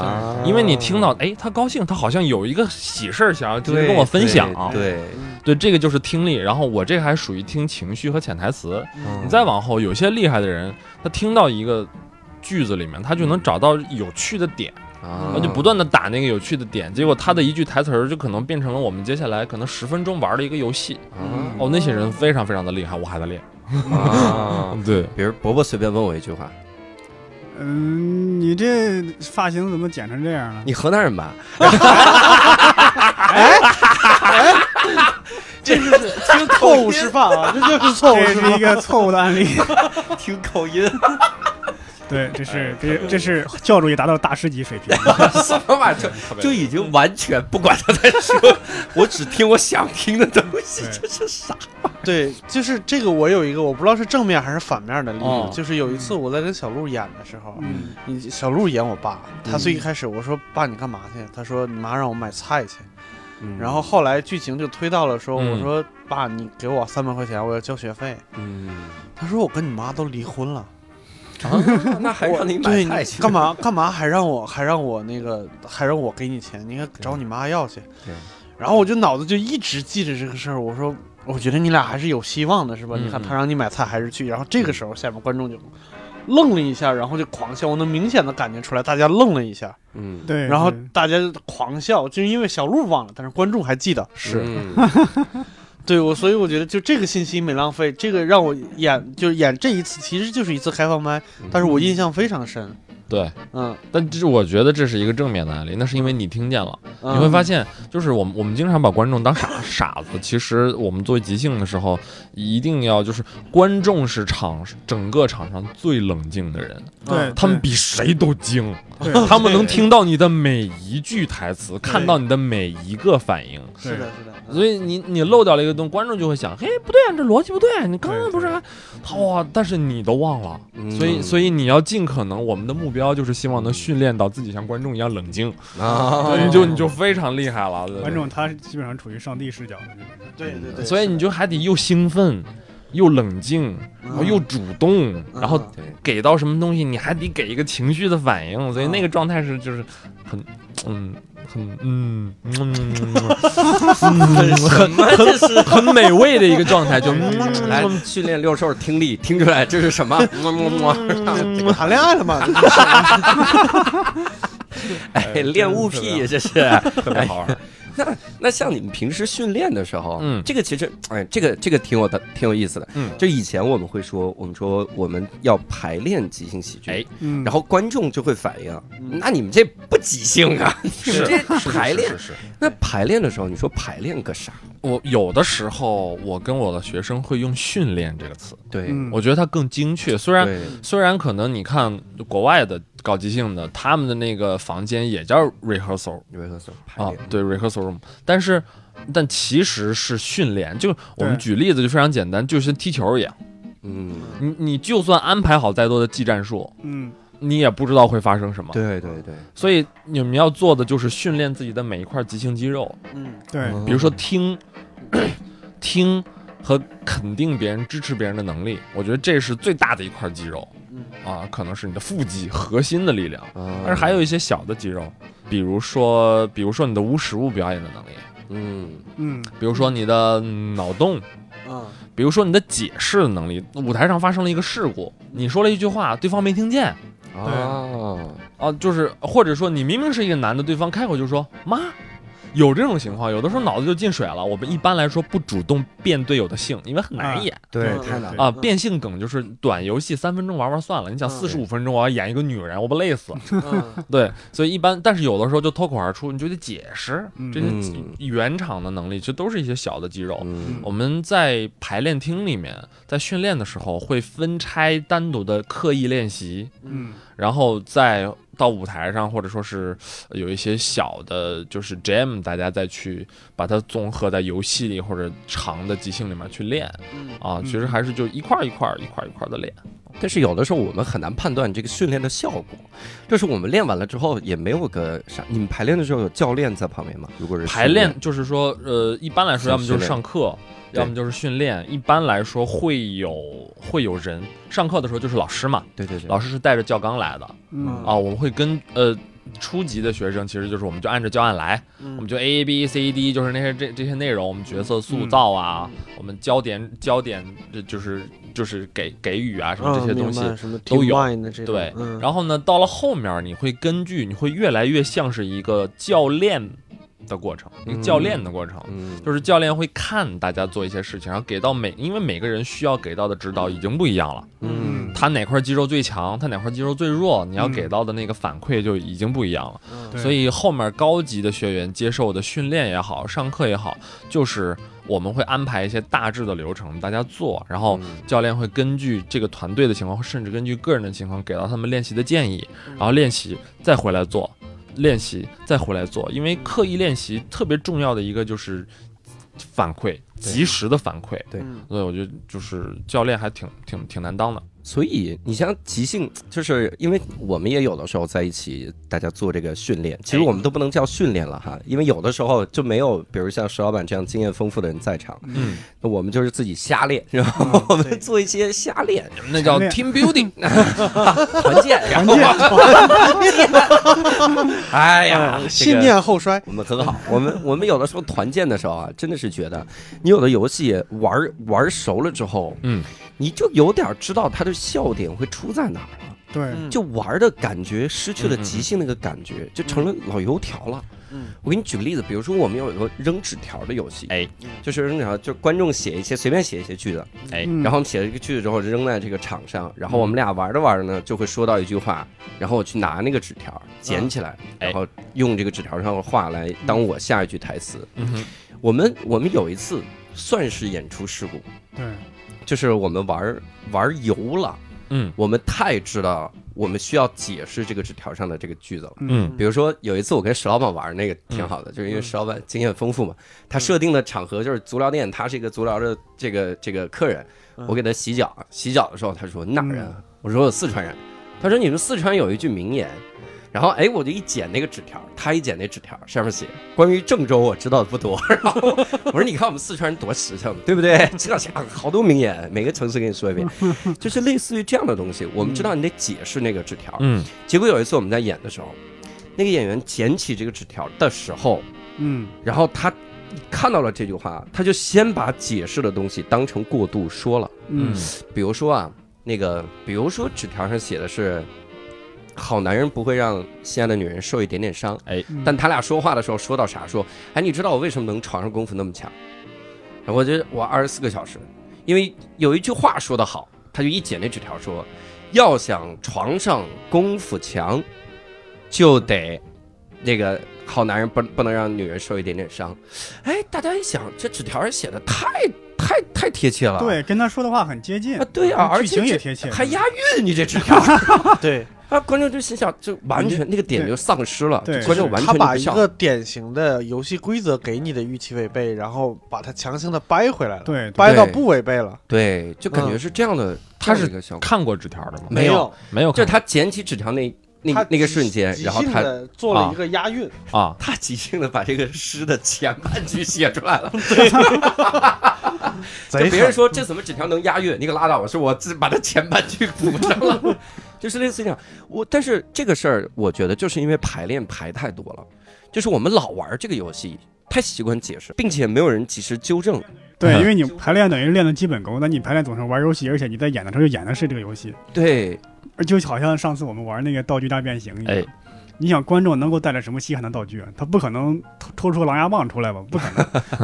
因为你听到，哎，他高兴，他好像有一个喜事儿想要跟我分享，对，对，这个就是听力。然后我这还属于听情绪和潜台词。你再往后，有些厉害的人，他听到一个句子里面，他就能找到有趣的点。啊，就不断的打那个有趣的点，结果他的一句台词儿就可能变成了我们接下来可能十分钟玩的一个游戏。哦，那些人非常非常的厉害，我还在练。啊，对，比如伯伯随便问我一句话，嗯，你这发型怎么剪成这样了？你河南人吧？哎哎，这是听错误示范啊！这就是错误，这是一个错误的案例。听口音。对，这是这这是教主也达到大师级水平。什么玩意儿？就已经完全不管他在说，我只听我想听的东西。这是啥？对，就是这个。我有一个，我不知道是正面还是反面的例子。就是有一次我在跟小鹿演的时候，你小鹿演我爸，他最一开始我说爸你干嘛去？他说你妈让我买菜去。然后后来剧情就推到了说，我说爸你给我三百块钱，我要交学费。嗯，他说我跟你妈都离婚了。啊，那还让你买菜去？干嘛干嘛？还让我还让我那个还让我给你钱？你该找你妈要去。对。然后我就脑子就一直记着这个事儿。我说我觉得你俩还是有希望的，是吧？嗯你看他让你买菜还是去，然后这个时候下面观众就愣了一下，然后就狂笑，我能明显的感觉出来，大家愣了一下，嗯，对，然后大家就狂笑，就是因为小鹿忘了，但是观众还记得。是嗯 对我，所以我觉得就这个信息没浪费，这个让我演就是演这一次，其实就是一次开放麦，但是我印象非常深。对，嗯，但这是我觉得这是一个正面的案例，那是因为你听见了，嗯。你会发现，就是我们我们经常把观众当傻 傻子，其实我们作为即兴的时候，一定要就是观众是场整个场上最冷静的人，对他们比谁都精，他们能听到你的每一句台词，看到你的每一个反应。是的，是的，所以你你漏掉了一个东，观众就会想，嘿，不对啊，这逻辑不对，你刚刚不是还哇？但是你都忘了，嗯。所以所以你要尽可能，我们的目标就是希望能训练到自己像观众一样冷静，啊，你就你就非常厉害了。观众他基本上处于上帝视角对对对，所以你就还得又兴奋，又冷静，然后又主动，嗯。然后，给到什么东西，你还得给一个情绪的反应，所以那个状态是就是很嗯很嗯嗯很很？很美味的一个状态，就来训练六兽听力，听出来这是什么？么么么。谈恋爱了吗？哎，恋物癖，这是。特别好玩。那 那像你们平时训练的时候，嗯。这个其实，哎，这个这个挺有的，挺有意思的。嗯。就以前我们会说，我们说我们要排练即兴喜剧，哎。嗯，然后观众就会反映，嗯。那你们这不即兴啊，你们 这是排练。是。是是那排练的时候，你说排练个啥？我有的时候，我跟我的学生会用“训练”这个词，对，嗯。我觉得它更精确。虽然，虽然可能你看国外的搞即兴的，他们的那个房间也叫 rehearsal rehearsal 啊对 rehearsal room，但是但其实是训练。就我们举例子就非常简单，就像踢球一样，嗯，你你就算安排好再多的技战术，嗯。你也不知道会发生什么。对对对，所以你们要做的就是训练自己的每一块即兴肌肉，嗯对，比如说听、听和肯定别人、支持别人的能力，我觉得这是最大的一块肌肉嗯啊，可能是你的腹肌核心的力量。啊但是还有一些小的肌肉，比如说，比如说你的无实物表演的能力，嗯嗯比如说你的嗯脑洞，嗯比如说你的解释的能力。舞台上发生了一个事故，你说了一句话，对方没听见啊，啊，就是或者说你明明是一个男的，对方开口就说妈。有这种情况，有的时候脑子就进水了。我们一般来说不主动变队友的性，因为很难啊演对，嗯太难了。啊。嗯变性梗就是短游戏三分钟玩玩算了，你想嗯四十五分钟我要演一个女人，我不累死？嗯 对，所以一般，但是有的时候就脱口而出，你就得解释嗯这些嗯原厂的能力，其实都是一些小的肌肉。嗯我们在排练厅里面，在训练的时候会分拆单独的刻意练习，嗯然后再到舞台上，或者说是呃有一些小的，就是 jam，大家再去把它综合在游戏里或者长的即兴里面去练嗯啊。嗯其实还是就一块儿一块儿一块儿一块儿的练。但是有的时候我们很难判断这个训练的效果，就是我们练完了之后也没有个啥。你们排练的时候有教练在旁边吗？如果是排练就是说，呃，一般来说，要么就是上课，要么就是训练。一般来说会有会有人上课的时候就是老师嘛，对对对，老师是带着教纲来的嗯啊。我们会跟呃初级的学生，其实就是我们就按照教案来，嗯我们就 A B C D，就是那些这这些内容，我们角色塑造啊，我们焦点焦点，这就是就是给给予啊什么这些东西。都有对，嗯然后呢，到了后面你会根据，你会越来越像是一个教练的过程，一个教练的过程。嗯，就是教练会看大家做一些事情，然后给到每，因为每个人需要给到的指导已经不一样了。嗯他哪块肌肉最强，他哪块肌肉最弱，你要嗯给到的那个反馈就已经不一样了。嗯所以后面高级的学员接受的训练也好，上课也好，就是我们会安排一些大致的流程，大家做，然后嗯教练会根据这个团队的情况，甚至根据个人的情况，给到他们练习的建议，然后练习再回来做，练习再回来做，因为刻意练习特别重要的一个就是反馈，及时的反馈。对嗯所以我觉得就是教练还挺挺挺难当的。所以你像即兴，就是因为我们也有的时候在一起，大家做这个训练，其实我们都不能叫训练了哈，因为有的时候就没有，比如像石老板这样经验丰富的人在场，嗯，那我们就是自己瞎练，然后我们做一些瞎练，那叫 team building，团建，然后哎呀，信念后衰，我们很好，我们我们有的时候团建的时候啊，真的是觉得你有的游戏玩玩熟了之后，嗯。你就有点知道他的笑点会出在哪儿了，对，就玩的感觉失去了即兴那个感觉，就成了老油条了。嗯，我给你举个例子，比如说我们有一个扔纸条的游戏，哎，就是扔纸条，就观众写一些随便写一些句子，哎，然后写了一个句子之后扔在这个场上，然后我们俩玩着玩着呢，就会说到一句话，然后我去拿那个纸条捡起来，然后用这个纸条上的话来当我下一句台词。嗯哼，我们我们有一次算是演出事故，对。就是我们玩玩游了，嗯，我们太知道我们需要解释这个纸条上的这个句子了，嗯，比如说有一次我跟石老板玩那个挺好的，就是因为石老板经验丰富嘛，他设定的场合就是足疗店，他是一个足疗的这个这个客人，我给他洗脚，洗脚的时候他说哪人？我说我四川人，他说你们四川有一句名言。然后哎，我就一剪那个纸条，他一剪那纸条，上面写关于郑州我知道的不多。然后我说你看我们四川人多实诚，对不对？知道讲好多名言，每个城市给你说一遍，就是类似于这样的东西。我们知道你得解释那个纸条。嗯。结果有一次我们在演的时候，那个演员捡起这个纸条的时候，嗯，然后他看到了这句话，他就先把解释的东西当成过度说了。嗯。比如说啊，那个，比如说纸条上写的是。好男人不会让心爱的女人受一点点伤，哎，但他俩说话的时候说到啥？说，哎，你知道我为什么能床上功夫那么强？我觉得我二十四个小时，因为有一句话说得好，他就一剪那纸条说，要想床上功夫强，就得那个好男人不不能让女人受一点点伤。哎，大家一想，这纸条写的太太太贴切了，对，跟他说的话很接近啊，对啊，而且也贴切，还押韵，你这纸条，对。啊！观众就心想，就完全那个点就丧失了。对，观众完全他把一个典型的游戏规则给你的预期违背，然后把它强行的掰回来了。对，掰到不违背了。对，就感觉是这样的。他是看过纸条的吗？没有，没有。就是他捡起纸条那那那个瞬间，然后他做了一个押韵啊，他即兴的把这个诗的前半句写出来了。就别人说这怎么纸条能押韵？你可拉倒吧！是我自把它前半句补上了。就是类似这样，我但是这个事儿，我觉得就是因为排练排太多了，就是我们老玩这个游戏，太习惯解释，并且没有人及时纠正。对，因为你排练等于练的基本功，那你排练总是玩游戏，而且你在演的时候就演的是这个游戏。对，就好像上次我们玩那个道具大变形一样。你想观众能够带来什么稀罕的道具啊？他不可能抽出狼牙棒出来吧？不可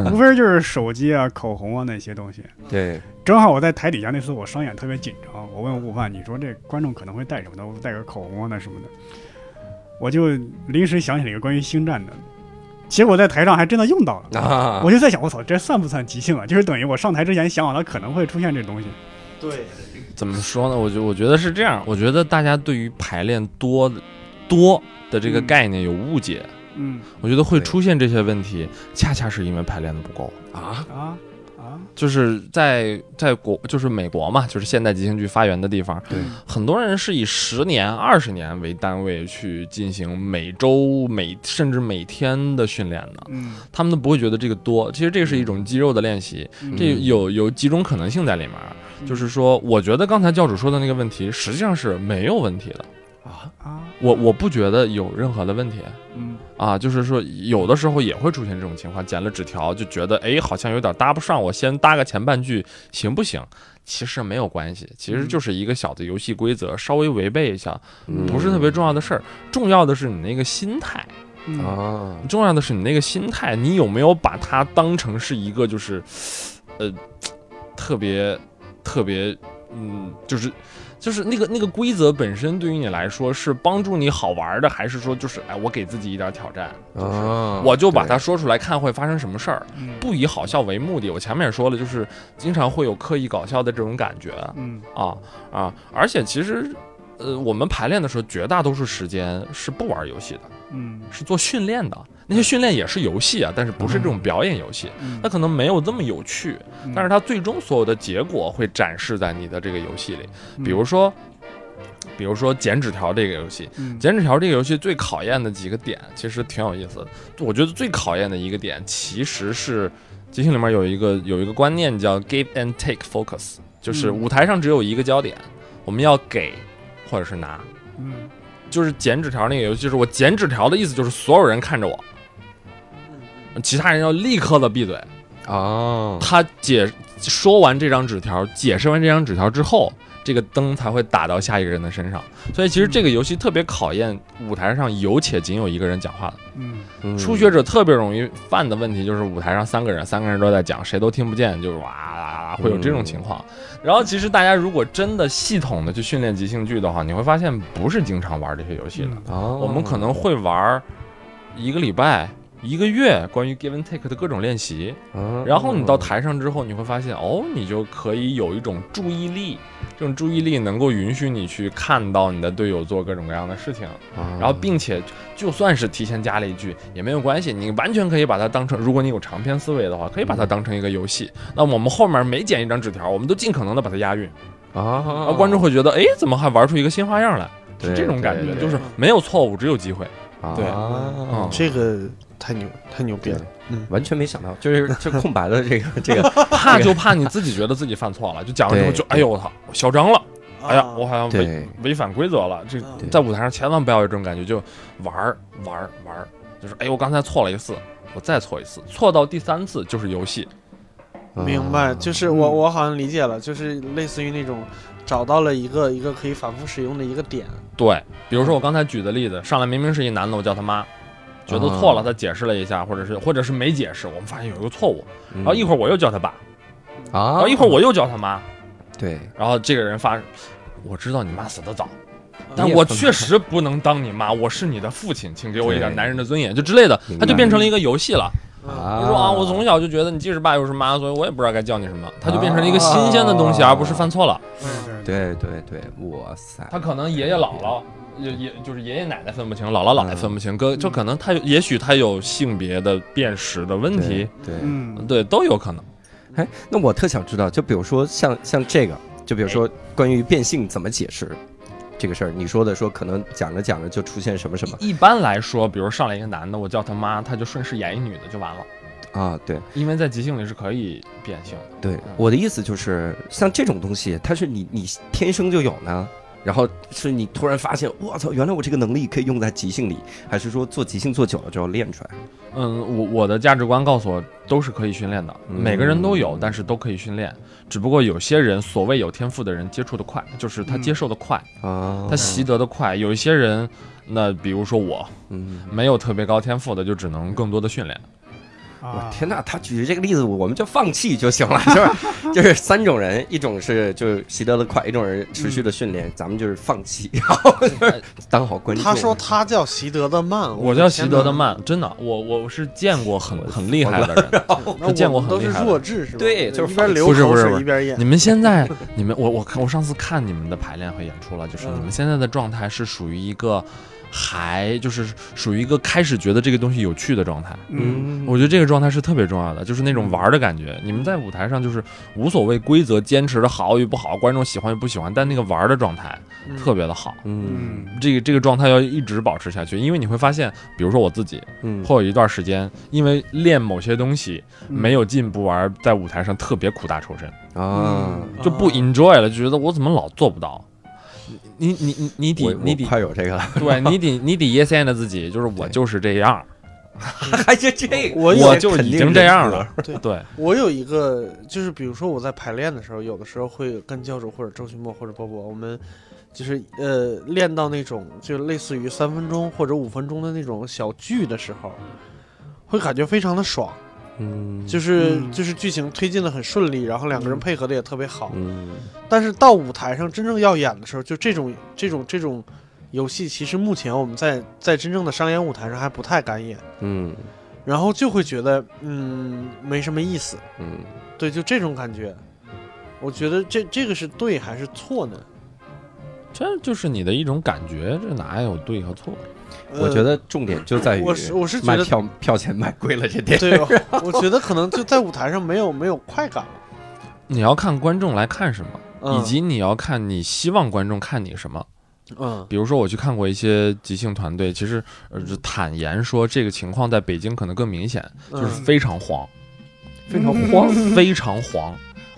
能，无非就是手机啊、口红啊那些东西。对，正好我在台底下那次，我商演特别紧张，我问悟饭，你说这观众可能会带什么的？带个口红啊那什么的。我就临时想起了一个关于星战的，结果在台上还真的用到了。啊！我就在想，我操，这算不算即兴啊？就是等于我上台之前想好了可能会出现这东西。对，怎么说呢？我觉我觉得是这样，我觉得大家对于排练多多。的这个概念有误解，嗯，我觉得会出现这些问题，恰恰是因为排练的不够。啊？啊？啊！就是在在国，就是美国嘛，就是现代即兴剧发源的地方，对，很多人是以十年、二十年为单位去进行每周、每甚至每天的训练的，嗯，他们都不会觉得这个多。其实这是一种肌肉的练习，这有有几种可能性在里面，就是说，我觉得刚才教主说的那个问题，实际上是没有问题的。我我不觉得有任何的问题，嗯啊，就是说有的时候也会出现这种情况，捡了纸条就觉得哎好像有点搭不上，我先搭个前半句行不行？其实没有关系，其实就是一个小的游戏规则，稍微违背一下不是特别重要的事儿，重要的是你那个心态啊，重要的是你那个心态，你有没有把它当成是一个就是呃特别特别嗯就是。就是那个那个规则本身对于你来说是帮助你好玩的，还是说就是哎我给自己一点挑战，就是我就把它说出来看会发生什么事儿，不以好笑为目的。我前面也说了，就是经常会有刻意搞笑的这种感觉，嗯啊啊，而且其实呃，我们排练的时候，绝大多数时间是不玩游戏的，嗯，是做训练的。那些训练也是游戏啊，但是不是这种表演游戏，它可能没有这么有趣，但是它最终所有的结果会展示在你的这个游戏里。比如说，比如说剪纸条这个游戏，剪纸条这个游戏最考验的几个点其实挺有意思的。我觉得最考验的一个点其实是即兴里面有一个有一个观念叫 give and take focus，就是舞台上只有一个焦点，我们要给或者是拿。嗯，就是剪纸条那个游戏，就是我剪纸条的意思就是所有人看着我。其他人要立刻的闭嘴，哦，他解说完这张纸条，解释完这张纸条之后，这个灯才会打到下一个人的身上。所以其实这个游戏特别考验舞台上有且仅有一个人讲话的。嗯，初学者特别容易犯的问题就是舞台上三个人，三个人都在讲，谁都听不见，就是哇，会有这种情况。然后其实大家如果真的系统的去训练即兴剧的话，你会发现不是经常玩这些游戏的。哦，我们可能会玩一个礼拜。一个月关于 give and take 的各种练习，然后你到台上之后，你会发现哦，你就可以有一种注意力，这种注意力能够允许你去看到你的队友做各种各样的事情，然后并且就算是提前加了一句也没有关系，你完全可以把它当成，如果你有长篇思维的话，可以把它当成一个游戏。那我们后面每剪一张纸条，我们都尽可能的把它押韵啊，观众会觉得哎，怎么还玩出一个新花样来？是这种感觉，就是没有错误，只有机会。对，这个。太牛，太牛逼了！嗯，完全没想到，就是 这空白的这个 这个，怕就怕你自己觉得自己犯错了，就讲完之后就哎呦我操，我嚣张了，哎呀，我好像违违反规则了。这在舞台上千万不要有这种感觉，就玩儿玩儿玩儿，就是哎我刚才错了一次，我再错一次，错到第三次就是游戏。明白，就是我我好像理解了，就是类似于那种找到了一个一个可以反复使用的一个点。对，比如说我刚才举的例子，上来明明是一男的，我叫他妈。觉得错了，他解释了一下，或者是或者是没解释，我们发现有一个错误，然后一会儿我又叫他爸，啊，然后一会儿我又叫他妈，对，然后这个人发，我知道你妈死的早，但我确实不能当你妈，我是你的父亲，请给我一点男人的尊严，就之类的，他就变成了一个游戏了。你说啊，我从小就觉得你既是爸又是妈，所以我也不知道该叫你什么，他就变成了一个新鲜的东西，而不是犯错了。对对对，哇塞，他可能爷爷姥姥。也也就是爷爷奶奶分不清，姥姥姥爷分不清，哥就可能他也许他有性别的辨识的问题，对，嗯，对，都有可能。哎，那我特想知道，就比如说像像这个，就比如说关于变性怎么解释这个事儿，你说的说可能讲着讲着就出现什么什么。一般来说，比如上来一个男的，我叫他妈，他就顺势演一女的就完了。啊，对，因为在即兴里是可以变性。对，我的意思就是像这种东西，它是你你天生就有呢。然后是你突然发现，我操，原来我这个能力可以用在即兴里，还是说做即兴做久了就要练出来？嗯，我我的价值观告诉我，都是可以训练的，每个人都有，但是都可以训练。只不过有些人所谓有天赋的人接触的快，就是他接受的快啊，他习得的快。有一些人，那比如说我，嗯，没有特别高天赋的，就只能更多的训练。我天哪！他举的这个例子，我们就放弃就行了，是吧？就是三种人，一种是就是习得的快，一种人持续的训练，咱们就是放弃，然后 当好观众。他说他叫习得的慢，我叫习得的慢，真的，我我是见过很很厉害的人，是见过很厉害。都是弱智是吧？对，就是一边流口水一边演。你们现在，你们我我看我上次看你们的排练和演出了，就是你们现在的状态是属于一个。还就是属于一个开始觉得这个东西有趣的状态，嗯，我觉得这个状态是特别重要的，就是那种玩的感觉。你们在舞台上就是无所谓规则，坚持的好与不好，观众喜欢与不喜欢，但那个玩的状态特别的好，嗯，这个这个状态要一直保持下去，因为你会发现，比如说我自己，嗯，会有一段时间因为练某些东西没有进步而在舞台上特别苦大仇深。啊，就不 enjoy 了，就觉得我怎么老做不到。你你你你得你得快有这个了，对 你得你得 yes and 自己，就是我就是这样，还是这我我就已经这样了。对对，我有一个就是比如说我在排练的时候，有的时候会跟教主或者周旭墨或者波波，我们就是呃练到那种就类似于三分钟或者五分钟的那种小剧的时候，会感觉非常的爽。嗯，就是就是剧情推进的很顺利，然后两个人配合的也特别好。嗯，但是到舞台上真正要演的时候，就这种这种这种游戏，其实目前我们在在真正的商演舞台上还不太敢演。嗯，然后就会觉得嗯没什么意思。嗯，对，就这种感觉，我觉得这这个是对还是错呢？这就是你的一种感觉，这哪有对和错？我觉得重点就在于，我是我是觉得卖票票钱买贵了这点。对，我觉得可能就在舞台上没有没有快感了。你要看观众来看什么，嗯以及你要看你希望观众看你什么。嗯比如说，我去看过一些即兴团队，其实呃，就坦言说，这个情况在北京可能更明显，就是嗯非常黄，非常黄非常黄，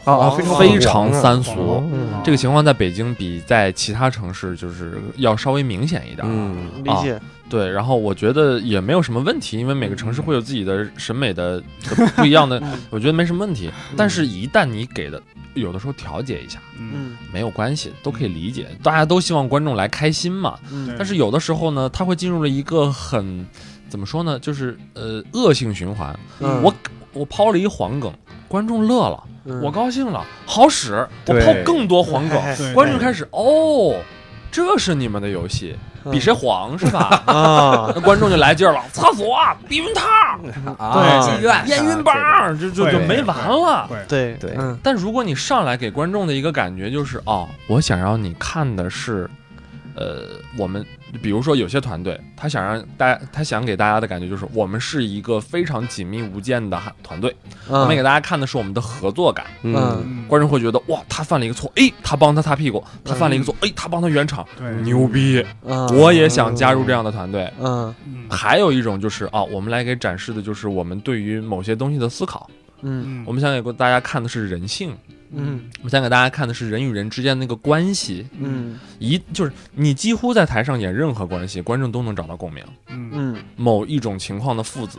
啊啊，非常三俗。嗯这个情况在北京比在其他城市就是要稍微明显一点。嗯理解。对，然后我觉得也没有什么问题，因为每个城市会有自己的审美的的不一样的，我觉得没什么问题。但是，一旦你给的有的时候调节一下，嗯，嗯没有关系，都可以理解，大家都希望观众来开心嘛。嗯但是有的时候呢，他会进入了一个很怎么说呢，就是呃恶性循环。嗯我我抛了一黄梗，观众乐了，嗯。我高兴了，好使，我对。抛更多黄梗，哎。对观众开始哦。这是你们的游戏，比谁黄是吧？啊？那观众就来劲儿了，厕所、避孕套、啊，对妓院验孕棒，就就就没完了。对，对对。嗯。但如果你上来给观众的一个感觉就是，哦，我想让你看的是，呃，我们比如说有些团队，他想让大家，他想给大家的感觉就是，我们是一个非常紧密无间的团队，我们给嗯大家看的是我们的合作感。嗯。嗯，观众会觉得，哇，他犯了一个错，诶，他帮他擦屁股；他犯了一个错，诶，他帮他圆场，对，牛逼！嗯。我也想加入这样的团队。嗯嗯，还有一种就是啊，我们来给展示的就是我们对于某些东西的思考。嗯。嗯，我们想给大家看的是人性，嗯。我们想给大家看的是人与人之间的那个关系。嗯。一就是你几乎在台上演任何关系，观众都能找到共鸣。嗯。嗯。某一种情况的父子，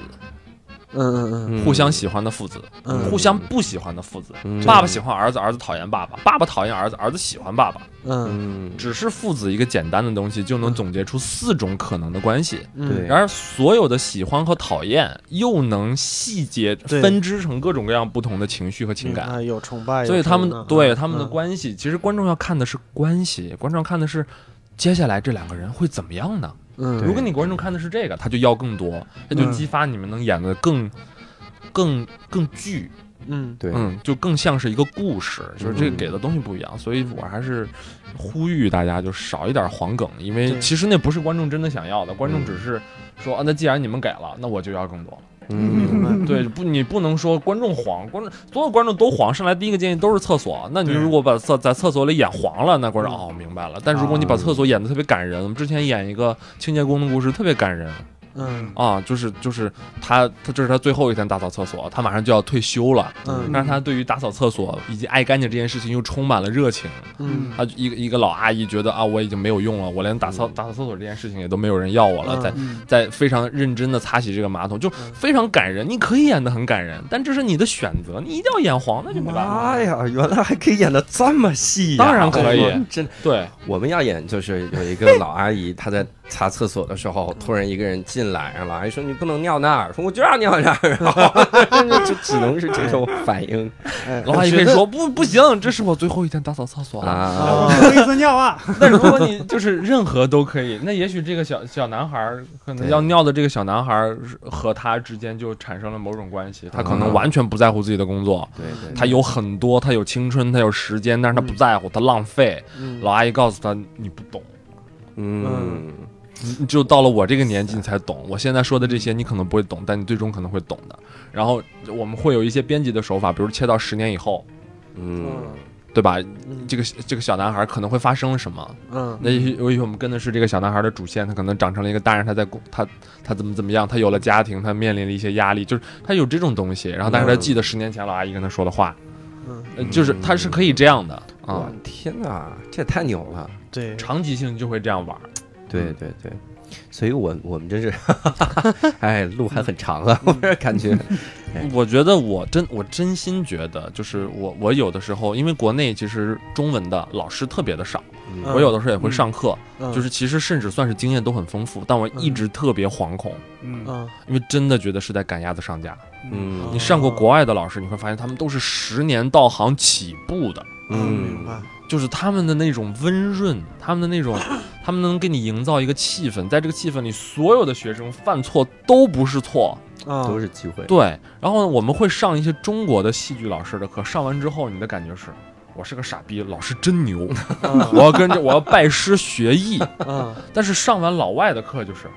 嗯嗯嗯互相喜欢的父子，嗯互相不喜欢的父子。嗯爸爸喜欢儿子，儿子讨厌爸爸；爸爸讨厌儿子，儿子喜欢爸爸。嗯嗯只是父子一个简单的东西，就能总结出四种可能的关系。嗯对然而，所有的喜欢和讨厌又能细节分支成各种各样不同的情绪和情感。啊有崇拜，所以他们对他们的嗯关系，其实观众要看的是关系，观众要看的是接下来这两个人会怎么样呢？嗯如果你观众看的是这个，他就要更多，他就嗯。激发你们能演的更、更更剧，嗯。对，嗯，就更像是一个故事，就是这个嗯给的东西不一样，所以我还是呼吁大家就少一点黄梗，因为其实那不是观众真的想要的，观众嗯。只是说啊，那既然你们给了，那我就要更多了。嗯，对，不，你不能说观众黄，观众所有观众都黄，上来第一个建议都是厕所。那你如果把厕在厕所里演黄了，那观众嗯哦明白了。但如果你把厕所演的特别感人，我们之前演一个清洁工的故事，特别感人嗯啊，就是就是他他这是他最后一天打扫厕所，他马上就要退休了，嗯但是他对于打扫厕所以及爱干净这件事情又充满了热情。嗯他一个一个老阿姨觉得啊，我已经没有用了，我连打扫打扫厕所这件事情也都没有人要我了，嗯在嗯在非常认真的擦洗这个马桶，就嗯非常感人。你可以演的很感人，但这是你的选择，你一定要演黄，那就没办法。妈呀，原来还可以演的这么细！当然可以真，对，我们要演就是有一个老阿姨，她在擦厕所的时候，突然一个人进来，然后老阿姨说你不能尿那儿，说我就要尿那儿，然后就只能是这种反应哎。老阿姨可以说不不行，这是我最后一天打扫厕所了。啊。我一次尿啊，那如果你就是任何都可以，那也许这个小小男孩儿可能要尿的这个小男孩儿和他之间就产生了某种关系，他可能嗯完全不在乎自己的工作，对对，他有很多，他有青春，他有时间，但是他不在乎，他浪费。嗯。老阿姨告诉他你不懂。嗯你只有到了我这个年纪，你才懂。我现在说的这些，你可能不会懂，但你最终可能会懂的。然后我们会有一些编辑的手法，比如切到十年以后，嗯对吧？嗯这个这个小男孩可能会发生什么？嗯那也许也许我们跟的是这个小男孩的主线，他可能长成了一个大人，他在工他他怎么怎么样，他有了家庭，他面临了一些压力，就是他有这种东西。然后，但是他记得十年前老阿姨跟他说的话，嗯呃就是他是可以这样的啊我。天哪，这也太牛了！对长期性就会这样玩儿。对对对，所以我我们真是，哎，路还很长啊，我这感觉，哎。我觉得我真我真心觉得，就是我我有的时候，因为国内其实中文的老师特别的少，嗯。我有的时候也会上课，嗯。就是其实甚至算是经验都很丰富，但我一直特别惶恐，嗯。嗯。因为真的觉得是在赶鸭子上架。嗯。你上过国外的老师，你会发现他们都是十年道行起步的，嗯明白就是他们的那种温润，他们的那种，他们能给你营造一个气氛，在这个气氛里，所有的学生犯错都不是错。啊都是机会。对，然后呢，我们会上一些中国的戏剧老师的课，上完之后，你的感觉是，我是个傻逼，老师真牛，我要跟着我要拜师学艺。嗯但是上完老外的课就是。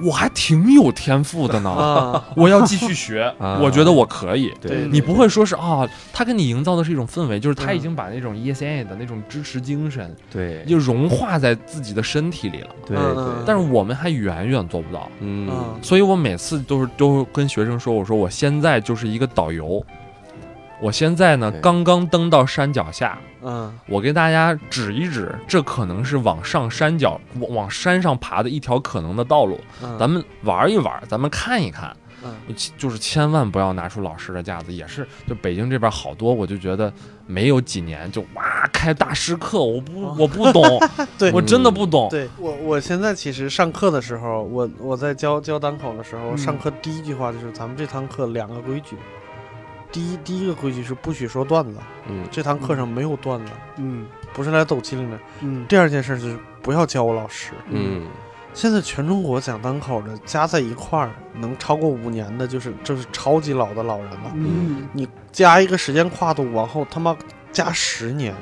我还挺有天赋的呢，啊，我要继续学，啊。我觉得我可以。对你不会说是啊，他给你营造的是一种氛围，就是他嗯。已经把那种 ESA 的那种支持精神对。就融化在自己的身体里了。对但是我们还远远做不到，嗯。嗯。所以我每次都是都跟学生说，我说我现在就是一个导游，我现在呢刚刚登到山脚下，嗯。我给大家指一指，这可能是往上山脚往往山上爬的一条可能的道路，嗯，咱们玩一玩，咱们看一看。嗯。就是千万不要拿出老师的架子，也是就北京这边好多，我就觉得没有几年就哇开大师课，我不哦。我不懂，对。我真的不懂。对我，我现在其实上课的时候，我我在教教单口的时候，嗯。上课第一句话就是咱们这堂课两个规矩。第一第一个规矩是不许说段子，嗯这堂课上没有段子，嗯不是来抖机灵的。嗯第二件事就是不要教我老师。嗯现在全中国讲单口的加在一块儿能超过五年的，就是就是超级老的老人了。嗯你加一个时间跨度往后他妈加十年，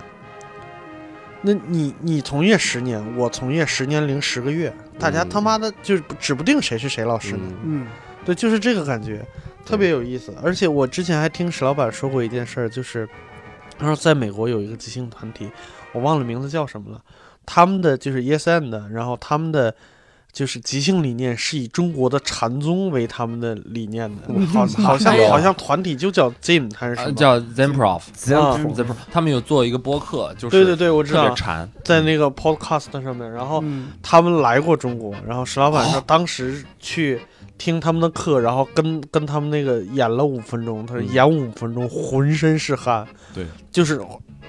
那你你从业十年，我从业十年零十个月，大家嗯他妈的就是指不定谁是谁老师呢。嗯嗯对，就是这个感觉，特别有意思。而且我之前还听史老板说过一件事儿，就是他说在美国有一个即兴团体，我忘了名字叫什么了，他们的就是 Yes and，然后他们的。就是即兴理念是以中国的禅宗为他们的理念的，好 好像好像团体就叫 Zim 还是什么？呃叫嗯 Zenprov，他们有做一个播客，就是对对对，我知道特别，馋，在那个 Podcast 上面，然后嗯他们来过中国，然后石老板哦说当时去听他们的课，然后跟跟他们那个演了五分钟，他说嗯。演五分钟浑身是汗，对，就是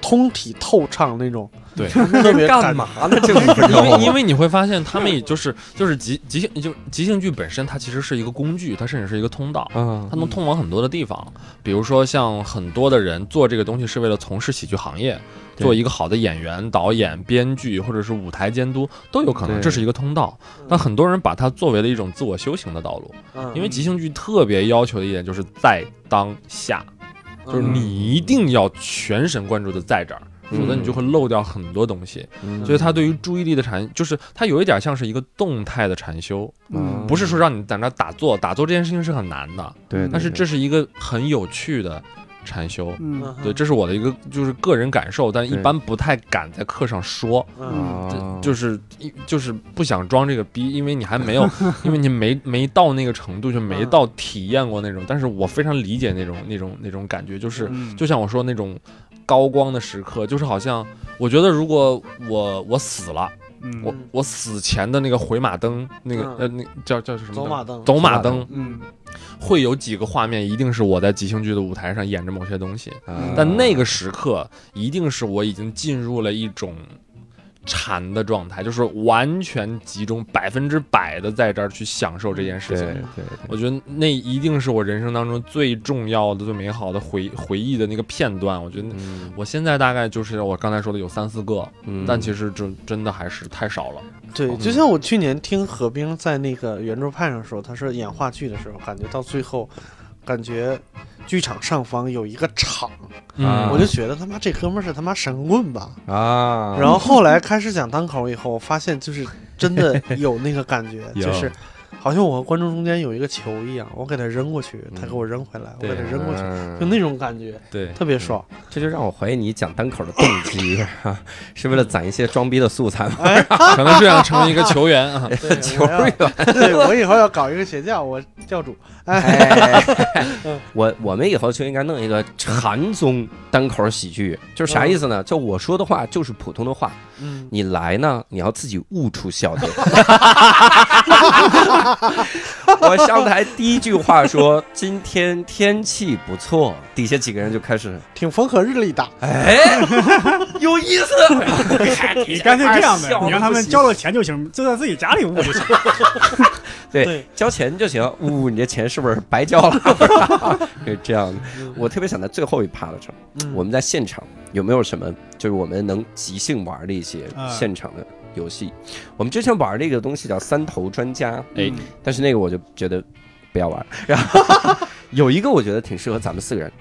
通体透畅那种，对。特别干嘛呢？这五分因为，因为你会发现，他们也就是就是即即兴就即兴剧本身，它其实是一个工具，它甚至是一个通道。嗯。它能通往很多的地方，比如说像很多的人做这个东西是为了从事喜剧行业，做一个好的演员、导演、编剧或者是舞台监督都有可能，这是一个通道。但很多人把它作为了一种自我修行的道路，嗯，因为即兴剧特别要求的一点就是在当下，就是嗯你一定要全神贯注的在这儿。否则你就会漏掉很多东西，嗯所以它对于注意力的禅，就是它有一点像是一个动态的禅修，嗯不是说让你在那打坐，打坐这件事情是很难的，对，但是这是一个很有趣的禅修。嗯。对，这是我的一个就是个人感受，但一般不太敢在课上说，嗯。啊。就是一就是不想装这个逼，因为你还没有，因为你没没到那个程度，就没嗯。到体验过那种。但是我非常理解那种那种那种感觉，就是嗯。就像我说那种高光的时刻，就是好像我觉得如果我我死了，嗯。我我死前的那个回马灯，那个嗯。呃那叫叫什么？走马灯，走马马灯灯嗯。会有几个画面，一定是我在即兴剧的舞台上演着某些东西，啊但那个时刻一定是我已经进入了一种禅的状态，就是完全集中百分之百的在这儿去享受这件事情。对对，我觉得那一定是我人生当中最重要的、最美好的回回忆的那个片段。我觉得嗯我现在大概就是我刚才说的有三四个，嗯但其实真真的还是太少了。对，嗯就像我去年听何冰在那个圆桌派上说，他说演话剧的时候，感觉到最后，感觉剧场上方有一个场，啊我就觉得他妈这哥们儿是他妈神棍吧。啊，然后后来开始讲单口以后，我发现就是真的有那个感觉，有 就是好像我和观众中间有一个球一样，我给他扔过去，他给我扔回来，我给他扔过去，嗯就那种感觉，对，特别爽。这就让我怀疑你讲单口的动机啊，是为了攒一些装逼的素材吗？哎，可能是想成为一个球员啊。球员，对我以后要搞一个邪教，我教主。哎，我我们以后就应该弄一个禅宗单口喜剧，就是啥意思呢？就我说的话就是普通的话，嗯，你来呢，你要自己悟出笑点。我上台第一句话说今天天气不错，底下几个人就开始，挺风和日丽的。哎，有意思。你干脆这样呗你让他们交了钱就行，就在自己家里悟就行。对对，交钱就行。呜，你这钱是不是白交了？是这样的。我特别想在最后一趴的时候，嗯我们在现场有没有什么就是我们能即兴玩的一些啊现场的游戏？我们之前玩的一个东西叫三头专家，哎嗯但是那个我就觉得不要玩。然后 有一个我觉得挺适合咱们四个人，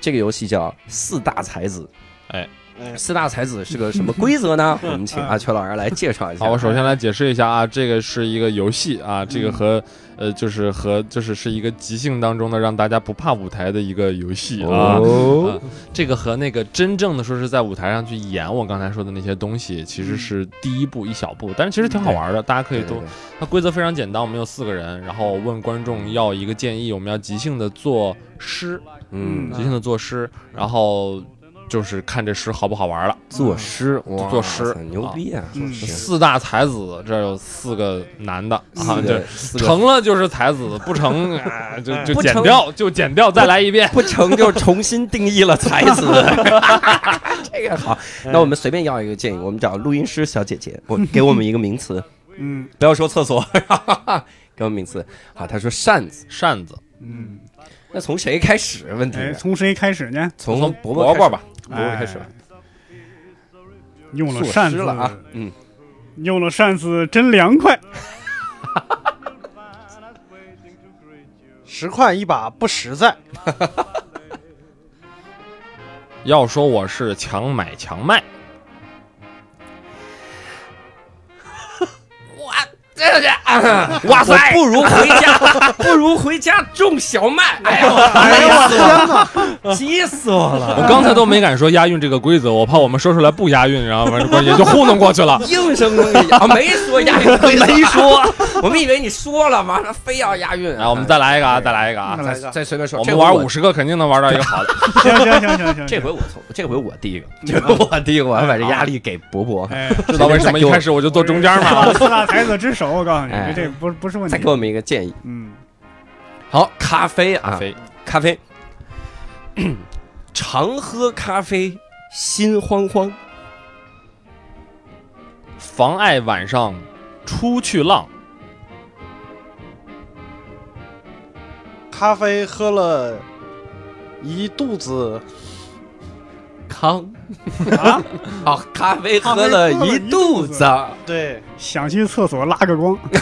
这个游戏叫四大才子。哎。四大才子是个什么规则呢？我们请阿秋老师来介绍一下。好，我首先来解释一下啊，这个是一个游戏啊，这个和呃，就是和就是是一个即兴当中的让大家不怕舞台的一个游戏啊。这个和那个真正的说是在舞台上去演我刚才说的那些东西，其实是第一步一小步，但是其实挺好玩的，大家可以多。它规则非常简单，我们有四个人，然后问观众要一个建议，我们要即兴的作诗，嗯，即兴的作诗，然后。就是看这诗好不好玩了。作诗，作诗。牛逼啊！四大才子，这有四个男的啊，对成了就是才子，不成 就就剪掉，就剪掉，再来一遍，不成就重新定义了才子。这个好，那我们随便要一个建议，我们找录音师小姐姐，我给我们一个名词，嗯，不要说厕所，给我们名词。好，他说扇子，扇子，嗯，那从谁开始？问题从谁开始呢？从伯伯吧。伯伯开始了，用了扇子了啊！嗯，用了扇子真凉快，十块一把不实在。要说我是强买强卖。哇塞！不如回家，不如回家种小麦。哎呦，哎呦我天哪，急死我了！我刚才都没敢说押韵这个规则，我怕我们说出来不押韵，然后反正也就糊弄过去了。硬生生的押，没说押韵，没说。我们以为你说了，完了非要押韵。来，我们再来一个啊，再来一个啊，再再随便说。我们玩五十个，肯定能玩到一个好的。行行行行行，这回我从这回我第一个，这回我第一个，我要把这压力给伯伯。知道为什么一开始我就坐中间吗？四大才子之首，我告诉你。这不不是问题。再给我们一个建议。嗯，好，咖啡啊，咖啡，咖啡。常喝咖啡，心慌慌，妨碍晚上出去浪。咖啡喝了一肚子。汤啊，好，咖啡喝了一肚子，对，想去厕所拉个光，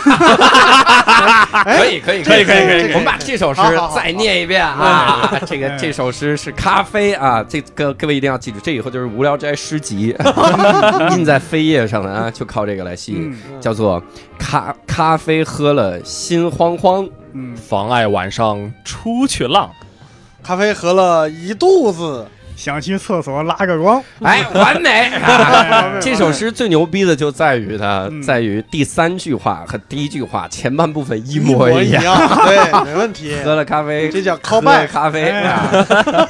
可以，可以，可以，可以，可以，我们把这首诗再念一遍啊，这个这首诗是咖啡啊，这个各位一定要记住，这以后就是无聊斋诗集，印在扉页上的啊，就靠这个来吸引，叫做咖咖啡喝了心慌慌，嗯，妨碍晚上出去浪，咖啡喝了一肚子。想去厕所拉个光，哎，完美！这首诗最牛逼的就在于它，在于第三句话和第一句话前半部分一模一样。对，没问题。喝了咖啡，这叫 call back 咖啡。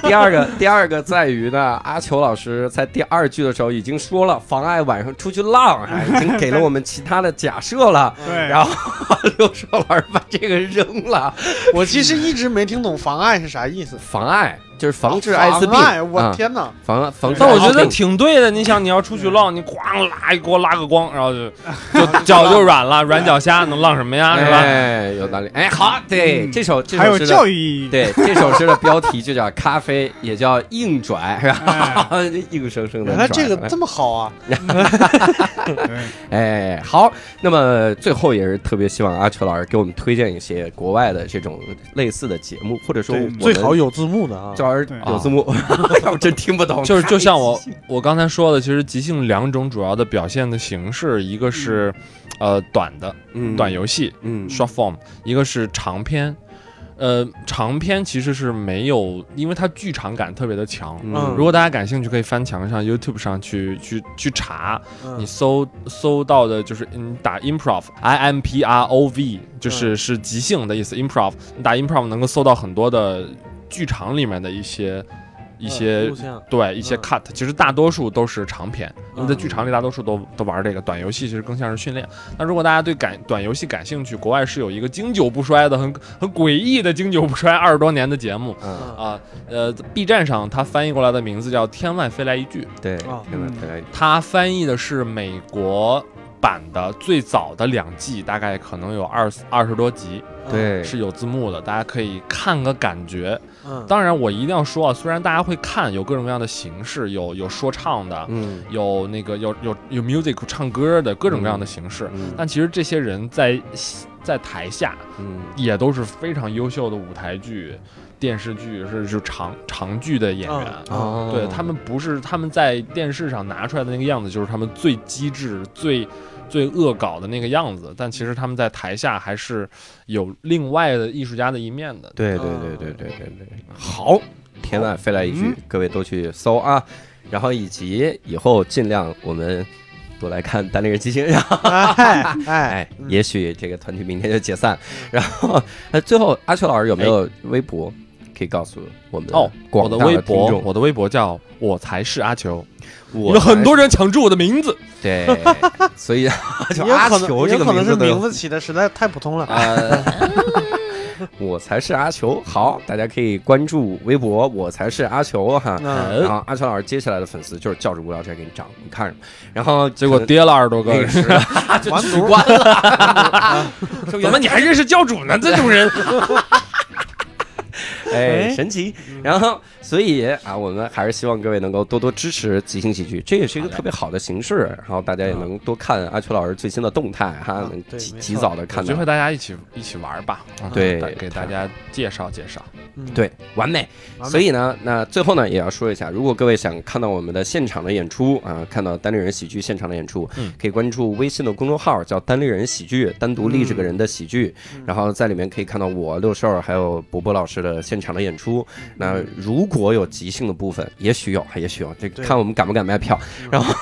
第二个，第二个在于呢，阿球老师在第二句的时候已经说了妨碍晚上出去浪，已经给了我们其他的假设了。对，然后刘硕老师把这个扔了。我其实一直没听懂妨碍是啥意思。妨碍。就是防治艾滋病，我天哪！防防，但我觉得挺对的。你想，你要出去浪，你咣拉一给我拉个光，然后就 就脚就软了，软脚虾能浪什么呀？是吧？哎，有道理。哎，好，对，这首这首还有教育意义。对，这首诗的标题就叫咖啡，也叫硬拽，是吧？硬生生的。原来这个这么好啊！哎，好。那么最后也是特别希望阿秋老师给我们推荐一些国外的这种类似的节目，或者说最好有字幕的啊。有字幕，要不真听不懂。就是就像我我刚才说的，其实即兴两种主要的表现的形式，一个是呃短的短游戏，嗯，short form，一个是长篇。呃，长篇其实是没有，因为它剧场感特别的强。嗯，如果大家感兴趣，可以翻墙上 YouTube 上去去去查，你搜搜到的就是你打 improv，I M P R O V，就是是即兴的意思。improv，你打 improv 能够搜到很多的。剧场里面的一些一些对一些 cut，其实大多数都是长篇，因为在剧场里大多数都都玩这个短游戏，其实更像是训练。那如果大家对感短游戏感兴趣，国外是有一个经久不衰的很很诡异的经久不衰二十多年的节目啊，呃，B 站上它翻译过来的名字叫《天外飞来一句》，对，天外飞来一句，它翻译的是美国版的最早的两季，大概可能有二二十多集。对，是有字幕的，大家可以看个感觉。嗯，当然我一定要说啊，虽然大家会看，有各种各样的形式，有有说唱的，嗯，有那个有有有 music 唱歌的各种各样的形式，但其实这些人在在台下，嗯，也都是非常优秀的舞台剧电视剧是是长长剧的演员。哦，对他们不是他们在电视上拿出来的那个样子，就是他们最机智、最最恶搞的那个样子。但其实他们在台下还是有另外的艺术家的一面的。对对对对对对对，好，天外飞来一句，各位都去搜啊，然后以及以后尽量我们。多来看单立人即兴，然后哎哎，也许这个团体明天就解散。然后，那最后阿秋老师有没有微博可以告诉我们？哦，我的微博，我的微博叫我才是阿球。有很多人抢注我的名字，对，所以就阿球这个名字名字起的实在太普通了。我才是阿球，好，大家可以关注微博，我才是阿球哈。然后阿球老师接下来的粉丝就是叫着无聊斋给你涨，你看着。然后结果跌了二十多个，就取关了。怎么你还认识教主呢？这种人。哎，神奇！然后，所以啊，我们还是希望各位能够多多支持即兴喜剧，这也是一个特别好的形式。然后大家也能多看阿秋老师最新的动态哈，能及及早的看到。机会大家一起一起玩吧，对，给大家介绍介绍。对，完美。所以呢，那最后呢，也要说一下，如果各位想看到我们的现场的演出啊，看到单立人喜剧现场的演出，可以关注微信的公众号，叫单立人喜剧，单独立这个人的喜剧，然后在里面可以看到我六兽还有伯伯老师的现场的演出。那如果有即兴的部分，也许有，也许有，这看我们敢不敢卖票，然后。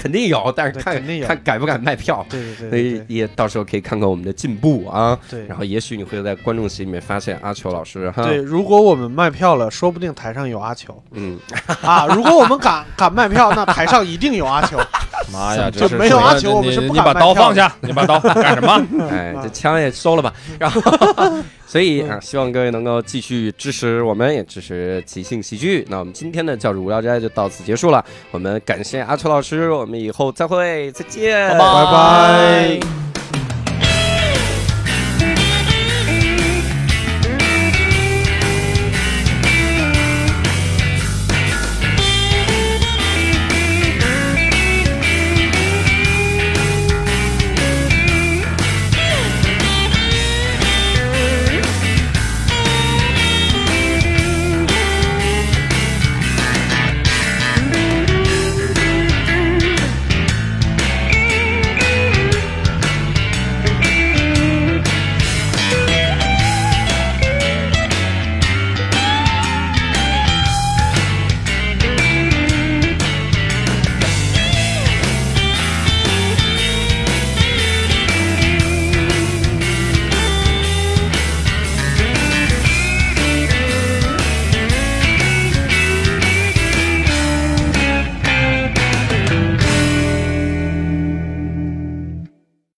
肯定有，但是看看敢不敢卖票，对对对，所以也到时候可以看看我们的进步啊。对，然后也许你会在观众席里面发现阿球老师哈。对，如果我们卖票了，说不定台上有阿球。嗯，啊，如果我们敢 敢卖票，那台上一定有阿球。妈呀，就没有阿球，我们是不敢你把刀放下，你把刀干什么？哎，这枪也收了吧。然后，所以啊，希望各位能够继续支持我们，也支持即兴喜剧。那我们今天的教主无聊斋就到此结束了。我们感谢阿秋老师，我们以后再会，再见，拜拜。